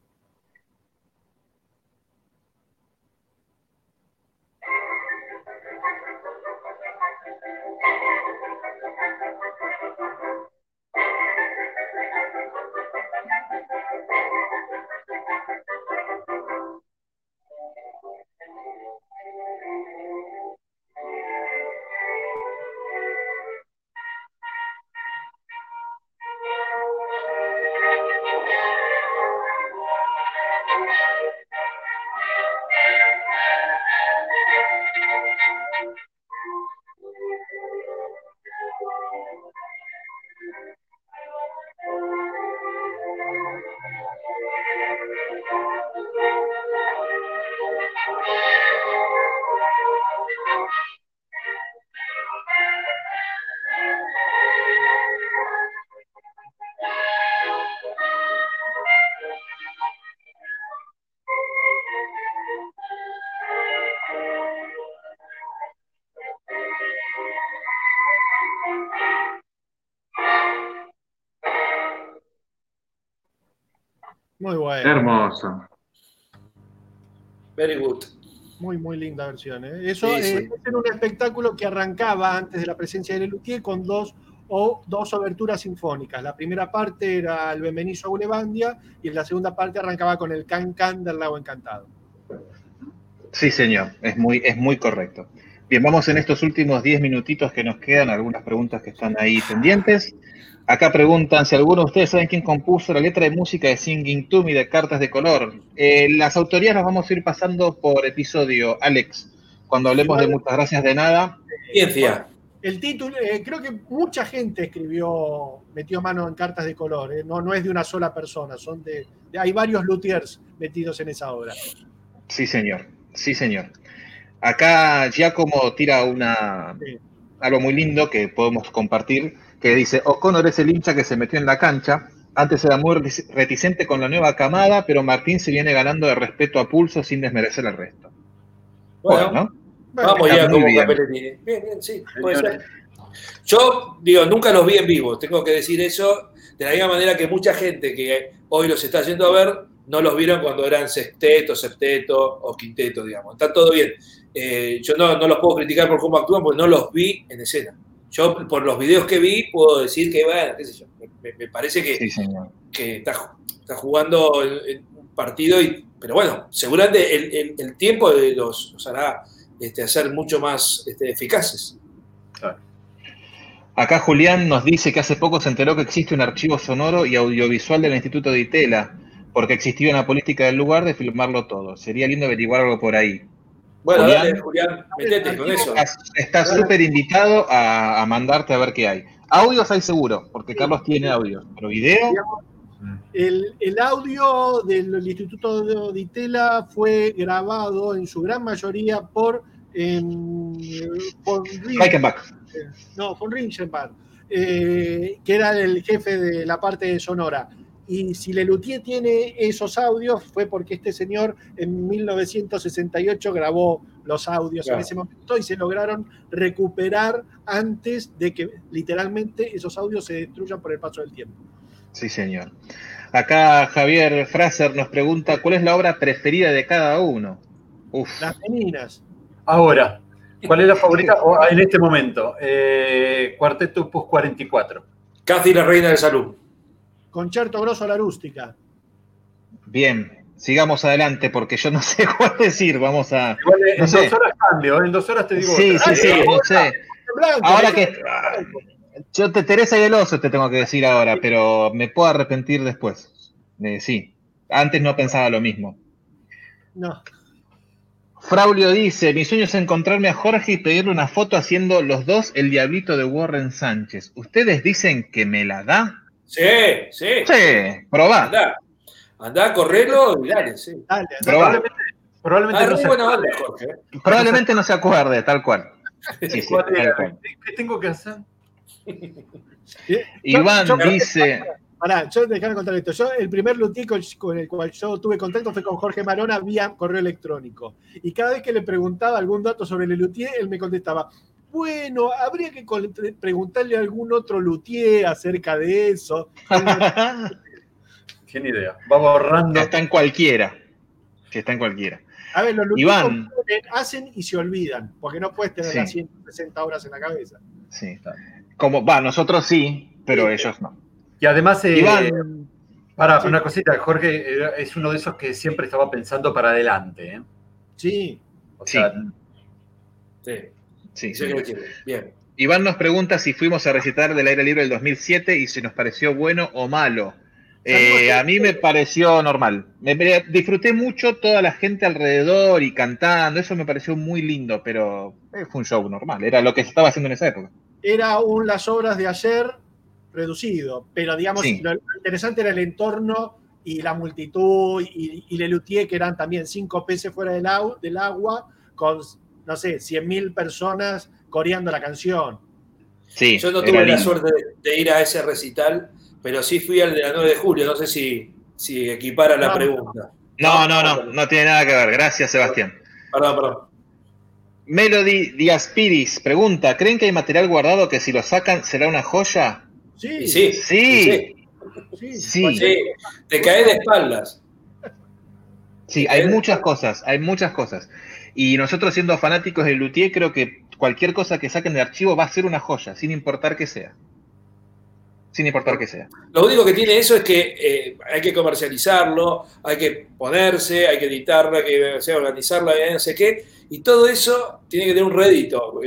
[SPEAKER 5] Muy bueno.
[SPEAKER 6] Hermoso.
[SPEAKER 4] Very good.
[SPEAKER 5] Muy, muy linda versión. ¿eh? Eso eh, era un espectáculo que arrancaba antes de la presencia de Lelutier con dos o dos oberturas sinfónicas. La primera parte era el Benvenido a Gulebandia y la segunda parte arrancaba con el Can Can del Lago Encantado.
[SPEAKER 3] Sí, señor, es muy, es muy correcto. Bien, vamos en estos últimos diez minutitos que nos quedan, algunas preguntas que están ahí pendientes. Acá preguntan si alguno de ustedes saben quién compuso la letra de música de Singing to Me de Cartas de Color. Eh, las autorías las vamos a ir pasando por episodio, Alex, cuando hablemos de Muchas Gracias de Nada.
[SPEAKER 4] Ciencia.
[SPEAKER 5] El título, eh, creo que mucha gente escribió, metió mano en Cartas de Color, eh, no, no es de una sola persona, son de, hay varios luthiers metidos en esa obra.
[SPEAKER 3] Sí, señor, sí, señor. Acá Giacomo tira una, algo muy lindo que podemos compartir que dice, O'Connor es el hincha que se metió en la cancha, antes era muy reticente con la nueva camada, pero Martín se viene ganando de respeto a pulso sin desmerecer al resto.
[SPEAKER 4] Bueno, vamos ya como bien. Bien, bien, sí, puede ser. Yo, digo, nunca los vi en vivo, tengo que decir eso, de la misma manera que mucha gente que hoy los está yendo a ver, no los vieron cuando eran sexteto, septeto o quinteto, digamos. Está todo bien. Eh, yo no, no los puedo criticar por cómo actúan porque no los vi en escena. Yo, por los videos que vi, puedo decir que, bueno, qué sé yo, me, parece que, que está, está, jugando un partido, y, pero bueno, seguramente el, el, tiempo los, los hará este, hacer mucho más este, eficaces.
[SPEAKER 3] Acá Julián nos dice que hace poco se enteró que existe un archivo sonoro y audiovisual del Instituto de Itela, porque existía una política del lugar de filmarlo todo. Sería lindo averiguar algo por ahí.
[SPEAKER 4] Bueno, dale, Julián, metete con eso.
[SPEAKER 3] Estás súper invitado a, mandarte a ver qué hay. Audios hay seguro, porque Carlos tiene audios, pero video.
[SPEAKER 5] El, audio del Instituto de Itela fue grabado en su gran mayoría por. Eh,
[SPEAKER 3] por
[SPEAKER 5] no, von Rinchenbach, eh, que era el jefe de la parte sonora. Y si Lelutier tiene esos audios fue porque este señor en 1968 grabó los audios en ese momento y se lograron recuperar antes de que literalmente esos audios se destruyan por el paso del tiempo.
[SPEAKER 3] Sí, señor. Acá Javier Fraser nos pregunta cuál es la obra preferida de cada uno.
[SPEAKER 5] Las meninas.
[SPEAKER 2] Ahora, ¿cuál es la favorita en este momento? Eh, Cuarteto Pus 44.
[SPEAKER 4] Casi la reina de salud.
[SPEAKER 5] Concerto Grosso a la Rústica.
[SPEAKER 3] Bien, sigamos adelante porque yo no sé cuál decir. Vamos a.
[SPEAKER 2] en dos horas cambio, ¿eh? en dos horas te digo.
[SPEAKER 3] Sí, sí, sí, no sé. ahora que. Yo te Teresa y el oso te tengo que decir ahora, pero me puedo arrepentir después. sí. Antes no pensaba lo mismo.
[SPEAKER 5] No.
[SPEAKER 3] Fraulio dice: Mi sueño es encontrarme a Jorge y pedirle una foto haciendo los dos el diablito de Warren Sánchez. ¿Ustedes dicen que me la da?
[SPEAKER 4] Sí, sí.
[SPEAKER 3] Sí, probá.
[SPEAKER 4] Andá, andá a correrlo y dale, sí.
[SPEAKER 3] Dale, probablemente,
[SPEAKER 2] probablemente, no se
[SPEAKER 4] acuerde. Jorge.
[SPEAKER 3] probablemente no se acuerde, tal cual.
[SPEAKER 2] Sí, sí, tal ¿Qué tengo que hacer?
[SPEAKER 3] Iván dice.
[SPEAKER 5] Pará, yo déjame contar esto. Yo, el primer luthier con el cual yo tuve contacto fue con Jorge Marona vía correo electrónico. Y cada vez que le preguntaba algún dato sobre el luthier, él me contestaba, bueno, habría que preguntarle a algún otro luthier acerca de eso.
[SPEAKER 2] Tiene idea. Va borrando.
[SPEAKER 3] Está en cualquiera. Que está en cualquiera.
[SPEAKER 5] A ver, los luthiers hacen y se olvidan, porque no puedes tener las 160 horas en la cabeza.
[SPEAKER 3] Sí. Como, va, nosotros sí, pero ellos no.
[SPEAKER 2] Y además, eh, Iván, para una cosita, Jorge es uno de esos que siempre estaba pensando para adelante. ¿eh?
[SPEAKER 5] Sí.
[SPEAKER 3] sí. Sí. Sí, Bien. Iván nos pregunta si fuimos a recitar del aire libre del 2007 y si nos pareció bueno o malo. Eh, a mí me pareció normal. Me, disfruté mucho toda la gente alrededor y cantando. Eso me pareció muy lindo, pero eh, fue un show normal. Era lo que se estaba haciendo en esa época.
[SPEAKER 5] Era un las obras de ayer reducido, pero digamos, lo interesante era el entorno y la multitud y, y Lelutier, que eran también cinco peces fuera del, del agua, con no sé, 100.000 personas coreando la canción.
[SPEAKER 4] Sí, Yo no tuve la suerte de, ir a ese recital, pero sí fui al de la 9 de julio. No sé si, si equipara la pregunta.
[SPEAKER 3] No, no, no, no tiene nada que ver. Gracias, Sebastián.
[SPEAKER 4] Perdón, perdón.
[SPEAKER 3] Melody Diaspiris pregunta: ¿Creen que hay material guardado que si lo sacan será una joya?
[SPEAKER 4] Sí. Sí. Sí. sí. sí. Te caes de espaldas.
[SPEAKER 3] Sí, hay muchas cosas, hay muchas cosas. Y nosotros siendo fanáticos de Luthier, creo que cualquier cosa que saquen de archivo va a ser una joya, sin importar que sea. Sin importar que sea.
[SPEAKER 4] Lo único que tiene eso es que eh, hay que comercializarlo, hay que ponerse, hay que editarlo, hay que organizarlo, no sé qué. Y todo eso tiene que tener un rédito.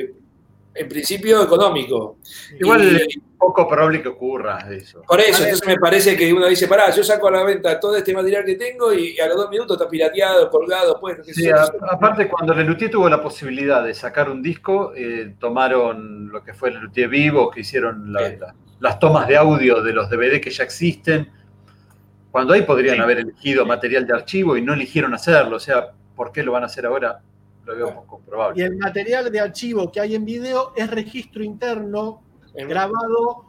[SPEAKER 4] En principio económico.
[SPEAKER 2] Igual es poco probable que ocurra eso.
[SPEAKER 4] Por eso, entonces me parece que uno dice, pará, yo saco a la venta todo este material que tengo y a los dos minutos está pirateado, colgado, pues.
[SPEAKER 2] Sí, aparte cuando Lelutier tuvo la posibilidad de sacar un disco, eh, tomaron lo que fue Lelutier Vivo, que hicieron las tomas de audio de los DVD que ya existen. Cuando ahí podrían haber elegido material de archivo y no eligieron hacerlo, o sea, ¿por qué lo van a hacer ahora?
[SPEAKER 5] Y el material de archivo que hay en video es registro interno grabado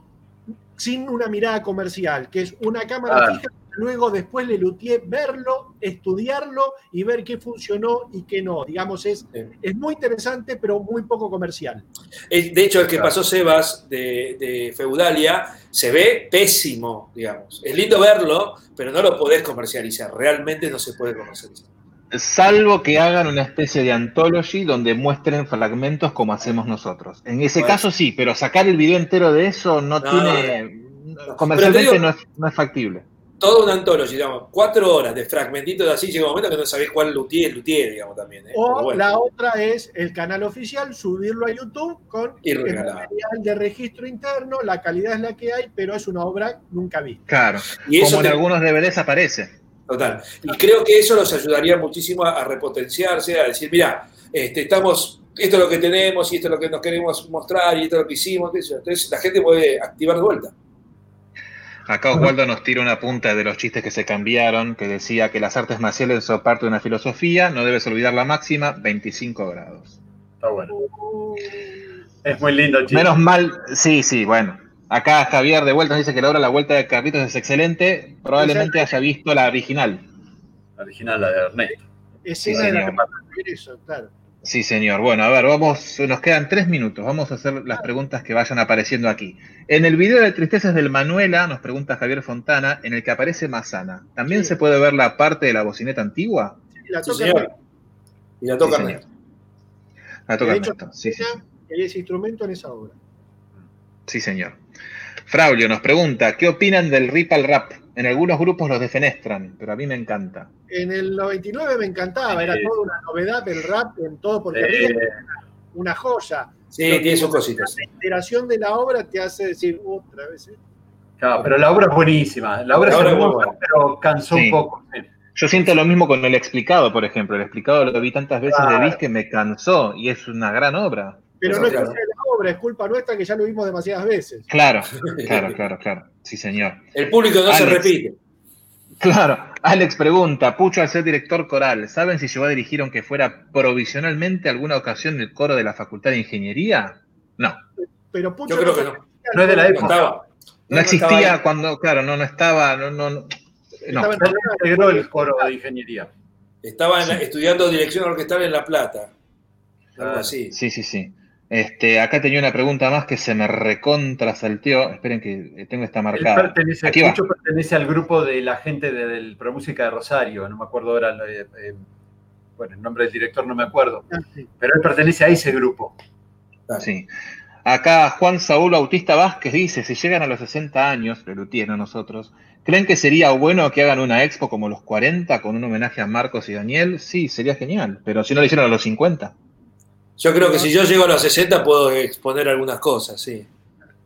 [SPEAKER 5] sin una mirada comercial, que es una cámara ah. fija, luego después le luthier verlo, estudiarlo y ver qué funcionó y qué no. Digamos, es, es muy interesante, pero muy poco comercial.
[SPEAKER 4] De hecho, el que pasó Sebas de, de, Feudalia se ve pésimo, digamos. Es lindo verlo, pero no lo podés comercializar. Realmente no se puede comercializar.
[SPEAKER 3] Salvo que hagan una especie de anthology donde muestren fragmentos como hacemos nosotros. En ese caso sí, pero sacar el video entero de eso no, tiene. Comercialmente no, es, factible.
[SPEAKER 4] Todo un anthology, digamos, cuatro horas de fragmentitos de así, llega un momento que no sabés cuál luthier es luthier, digamos también. ¿eh?
[SPEAKER 5] O la otra es el canal oficial, subirlo a YouTube con el material de registro interno, la calidad es la que hay, pero es una obra nunca vista.
[SPEAKER 3] Claro, y como en algunos DVDs aparece.
[SPEAKER 4] Total. Y creo que eso nos ayudaría muchísimo a, repotenciarse, a decir, mira, este, estamos, esto es lo que tenemos y esto es lo que nos queremos mostrar y esto es lo que hicimos. Entonces la gente puede activar de vuelta.
[SPEAKER 3] Acá Osvaldo nos tira una punta de los chistes que se cambiaron, que decía que las artes marciales son parte de una filosofía, no debes olvidar la máxima, 25 grados.
[SPEAKER 2] Está bueno. Es muy lindo
[SPEAKER 3] chiste. Menos mal, sí, sí, bueno. Acá Javier de vuelta dice que la obra La Vuelta de Carlitos es excelente. Probablemente haya visto la original.
[SPEAKER 2] La original, la de Ernesto.
[SPEAKER 5] Es sí, señor. Eso, claro.
[SPEAKER 3] Sí, señor. Bueno, a ver, vamos, nos quedan tres minutos. Vamos a hacer las preguntas que vayan apareciendo aquí. En el video de Tristezas del Manuela, nos pregunta Javier Fontana, en el que aparece Mazana, ¿también se puede ver la parte de la bocineta antigua?
[SPEAKER 5] Sí, la toca sí,
[SPEAKER 4] Y la toca sí,
[SPEAKER 3] La toca Ernesto, sí, sí.
[SPEAKER 5] Hay ese instrumento en esa obra.
[SPEAKER 3] Sí, señor. Fraulio nos pregunta, ¿qué opinan del rip al rap? En algunos grupos los defenestran, pero a mí me encanta.
[SPEAKER 5] En el 99 me encantaba, era toda una novedad del rap en todo, porque eh, una joya.
[SPEAKER 4] Sí, tiene sus cositas.
[SPEAKER 5] La inspiración de la obra te hace decir otra vez. ¿eh?
[SPEAKER 2] Claro, pero la obra es buenísima. La obra, es muy buena, pero cansó un poco.
[SPEAKER 3] Yo siento lo mismo con el explicado, por ejemplo. El explicado lo vi tantas veces de vez que me cansó y es una gran obra.
[SPEAKER 5] Pero no es culpa de la obra, es culpa nuestra que ya lo vimos demasiadas veces.
[SPEAKER 3] Claro, claro, claro, claro. Sí, señor.
[SPEAKER 4] El público no se repite.
[SPEAKER 3] Claro. Alex pregunta, Pucho al ser director coral, ¿saben si llegó a dirigir aunque fuera provisionalmente alguna ocasión el coro de la Facultad de Ingeniería? No.
[SPEAKER 5] Pero
[SPEAKER 4] Pucho Yo creo que no.
[SPEAKER 2] No es de la época.
[SPEAKER 3] No, existía cuando, claro, no, no estaba, no, no, no.
[SPEAKER 2] integró el coro de ingeniería.
[SPEAKER 4] Estaba estudiando dirección orquestal en La Plata.
[SPEAKER 3] Algo así. Sí, sí, sí. Este, acá tenía una pregunta más que se me recontra salteó. Esperen que tengo esta marcada.
[SPEAKER 2] pertenece, pertenece al grupo de la gente del Pro Música de Rosario, no me acuerdo ahora, eh, eh, bueno, el nombre del director no me acuerdo, ah, pero él pertenece a ese grupo.
[SPEAKER 3] Sí. Acá Juan Saúl Bautista Vázquez dice, si llegan a los 60 años, Lelutier, no nosotros, ¿creen que sería bueno que hagan una expo como los 40 con un homenaje a Marcos y Daniel? Sí, sería genial, pero si no lo hicieron a los 50.
[SPEAKER 4] Yo creo que si yo llego a los 60 puedo exponer algunas cosas, sí.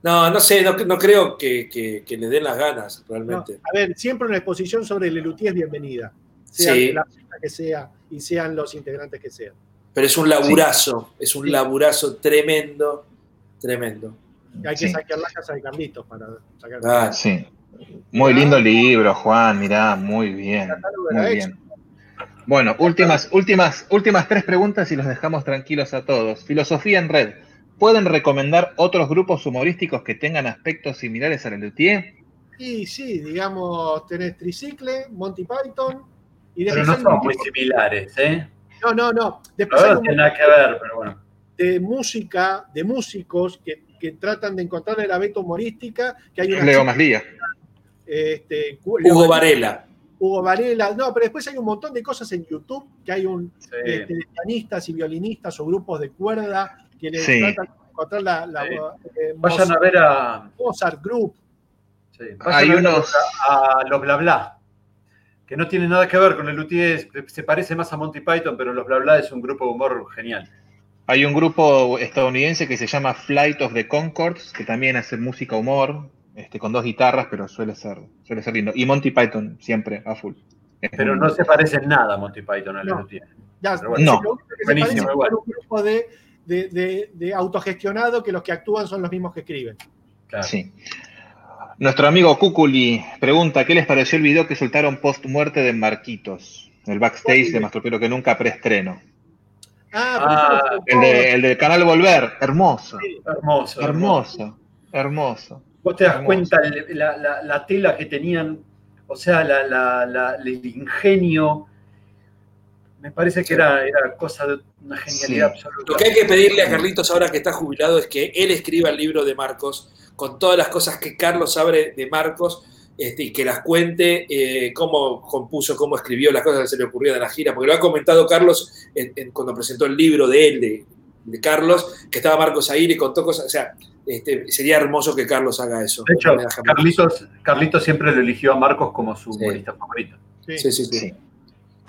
[SPEAKER 4] No, no sé, no, creo que, le den las ganas realmente.
[SPEAKER 5] a ver, siempre una exposición sobre Lelutier es bienvenida. Sea la que sea y sean los integrantes que sean.
[SPEAKER 4] Pero es un laburazo, es un laburazo tremendo, tremendo.
[SPEAKER 5] hay que sacar la casa de Carlitos para sacar.
[SPEAKER 3] Ah, sí. Muy lindo libro, Juan, mirá, muy bien. Muy bien. Bueno, últimas, últimas, últimas tres preguntas y los dejamos tranquilos a todos. Filosofía en red. ¿Pueden recomendar otros grupos humorísticos que tengan aspectos similares a la Luthier?
[SPEAKER 5] Sí, sí, digamos, tenés Tricicle, Monty Python.
[SPEAKER 2] Y pero no son muy similares, ¿eh?
[SPEAKER 5] No, no, no.
[SPEAKER 2] Después no tiene nada que ver, pero bueno.
[SPEAKER 5] De música, de músicos que, que tratan de encontrar la beta humorística, que hay una...
[SPEAKER 3] Leo Maslía.
[SPEAKER 4] Este, Hugo Varela.
[SPEAKER 5] Hugo Varela, no, pero después hay un montón de cosas en YouTube, que hay un este, pianistas y violinistas o grupos de cuerda que les tratan de encontrar la, la
[SPEAKER 2] eh, Vayan a ver a
[SPEAKER 5] Mozart Group.
[SPEAKER 2] hay unos a, los bla bla que no tiene nada que ver con el luthier, se parece más a Monty Python, pero los bla bla es un grupo de humor genial.
[SPEAKER 3] Hay un grupo estadounidense que se llama Flight of the Concords, que también hace música humor, este, con dos guitarras, pero suele ser, suele ser lindo. Y Monty Python siempre a full.
[SPEAKER 2] pero no se parece en nada a Monty Python al no.
[SPEAKER 5] Ya, no. Buenísimo, igual. un grupo de, de, de, autogestionado que los que actúan son los mismos que escriben.
[SPEAKER 3] Claro. Sí. Nuestro amigo Kukuli pregunta, ¿qué les pareció el video que soltaron post muerte de Marquitos? El backstage de Mastropero que nunca preestreno. Ah, ah el, del canal Volver, hermoso. hermoso. Hermoso, hermoso.
[SPEAKER 2] Vos te das cuenta la, tela que tenían, o sea, el ingenio. Me parece que era, era cosa de una genialidad absoluta.
[SPEAKER 4] Lo que hay que pedirle a Carlitos ahora que está jubilado es que él escriba el libro de Marcos con todas las cosas que Carlos sabe de Marcos este, y que las cuente eh, cómo compuso, cómo escribió las cosas que se le ocurrieron en la gira, porque lo ha comentado Carlos cuando presentó el libro de él, de, Carlos, que estaba Marcos ahí y contó cosas, o sea, este, sería hermoso que Carlos haga eso.
[SPEAKER 2] De hecho, Carlitos, siempre lo eligió a Marcos como su humorista favorito.
[SPEAKER 3] Sí, sí, sí.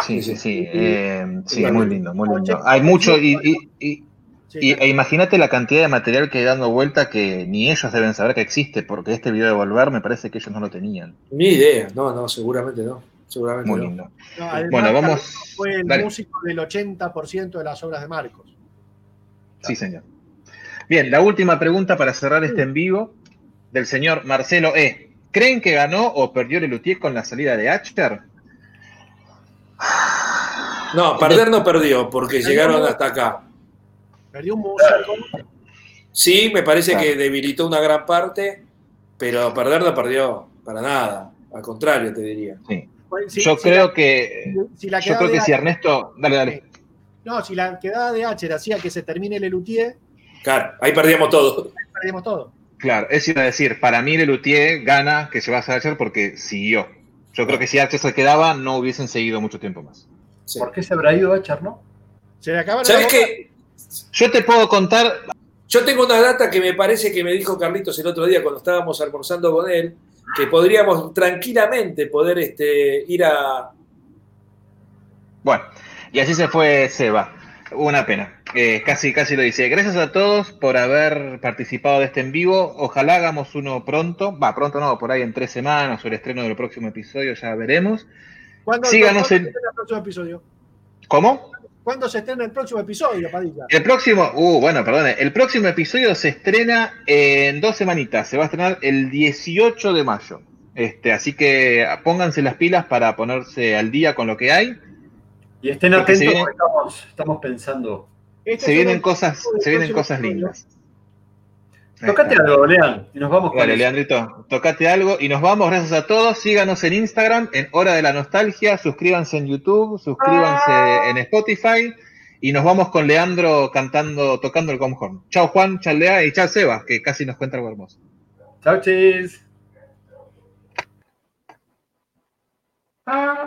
[SPEAKER 3] Sí, sí, sí, sí, eh, muy lindo, muy lindo. Hay mucho y y, imagínate la cantidad de material que hay dando vuelta que ni ellos deben saber que existe, porque este video de Volver me parece que ellos no lo tenían.
[SPEAKER 4] Ni idea, no, no, seguramente no. Seguramente
[SPEAKER 3] Muy lindo. bueno, vamos.
[SPEAKER 5] Fue el músico del 80% de las obras de Marcos.
[SPEAKER 3] Sí, señor. Bien, la última pregunta para cerrar este en vivo del señor Marcelo E. ¿Creen que ganó o perdió el Lutier con la salida de Achter?
[SPEAKER 4] No, perder no perdió, porque llegaron hasta acá.
[SPEAKER 5] Perdió un músico.
[SPEAKER 4] Sí, me parece que debilitó una gran parte, pero perder no perdió para nada. Al contrario, te diría.
[SPEAKER 3] Sí. yo creo que. yo creo que si Ernesto. Dale, dale.
[SPEAKER 5] No, si la quedada de H hacía que se termine el Lelutier.
[SPEAKER 4] Claro, ahí perdíamos todo.
[SPEAKER 5] Ahí perdíamos todo.
[SPEAKER 3] Claro, es decir, para mí Lelutier gana que se va a hacer porque siguió. Yo creo que si H se quedaba, no hubiesen seguido mucho tiempo más.
[SPEAKER 2] ¿Por qué se habrá ido H, no?
[SPEAKER 5] Se le acabaron
[SPEAKER 4] ¿Sabes qué?
[SPEAKER 3] Yo te puedo contar.
[SPEAKER 4] Yo tengo una data que me parece que me dijo Carlitos el otro día cuando estábamos almorzando con él, que podríamos tranquilamente poder este, ir a.
[SPEAKER 3] Bueno, y así se fue Seba. Una pena. Eh, casi, casi lo dice. Gracias a todos por haber participado de este en vivo. Ojalá hagamos uno pronto. Va, pronto no, por ahí en tres semanas o el estreno del próximo episodio, ya veremos.
[SPEAKER 5] ¿Cuándo, Síganos en... el próximo episodio?
[SPEAKER 3] ¿Cómo?
[SPEAKER 5] ¿Cuándo se estrena el próximo episodio, Padilla?
[SPEAKER 3] El próximo, uh, bueno, perdón, el próximo episodio se estrena en dos semanitas, se va a estrenar el 18 de mayo. Este, así que pónganse las pilas para ponerse al día con lo que hay.
[SPEAKER 2] Y estén atentos porque estamos, pensando.
[SPEAKER 3] se vienen cosas, se vienen cosas lindas.
[SPEAKER 2] Tocate algo, Lean, y nos vamos
[SPEAKER 3] Vale, Leandrito, tocate algo y nos vamos. Gracias a todos. Síganos en Instagram, en Hora de la Nostalgia. Suscríbanse en YouTube, suscríbanse ah. en Spotify. Y nos vamos con Leandro cantando, tocando el comhorn. Chao Juan, chao Lea y chao Seba, que casi nos cuenta algo hermoso.
[SPEAKER 2] Chao, chis. Ah.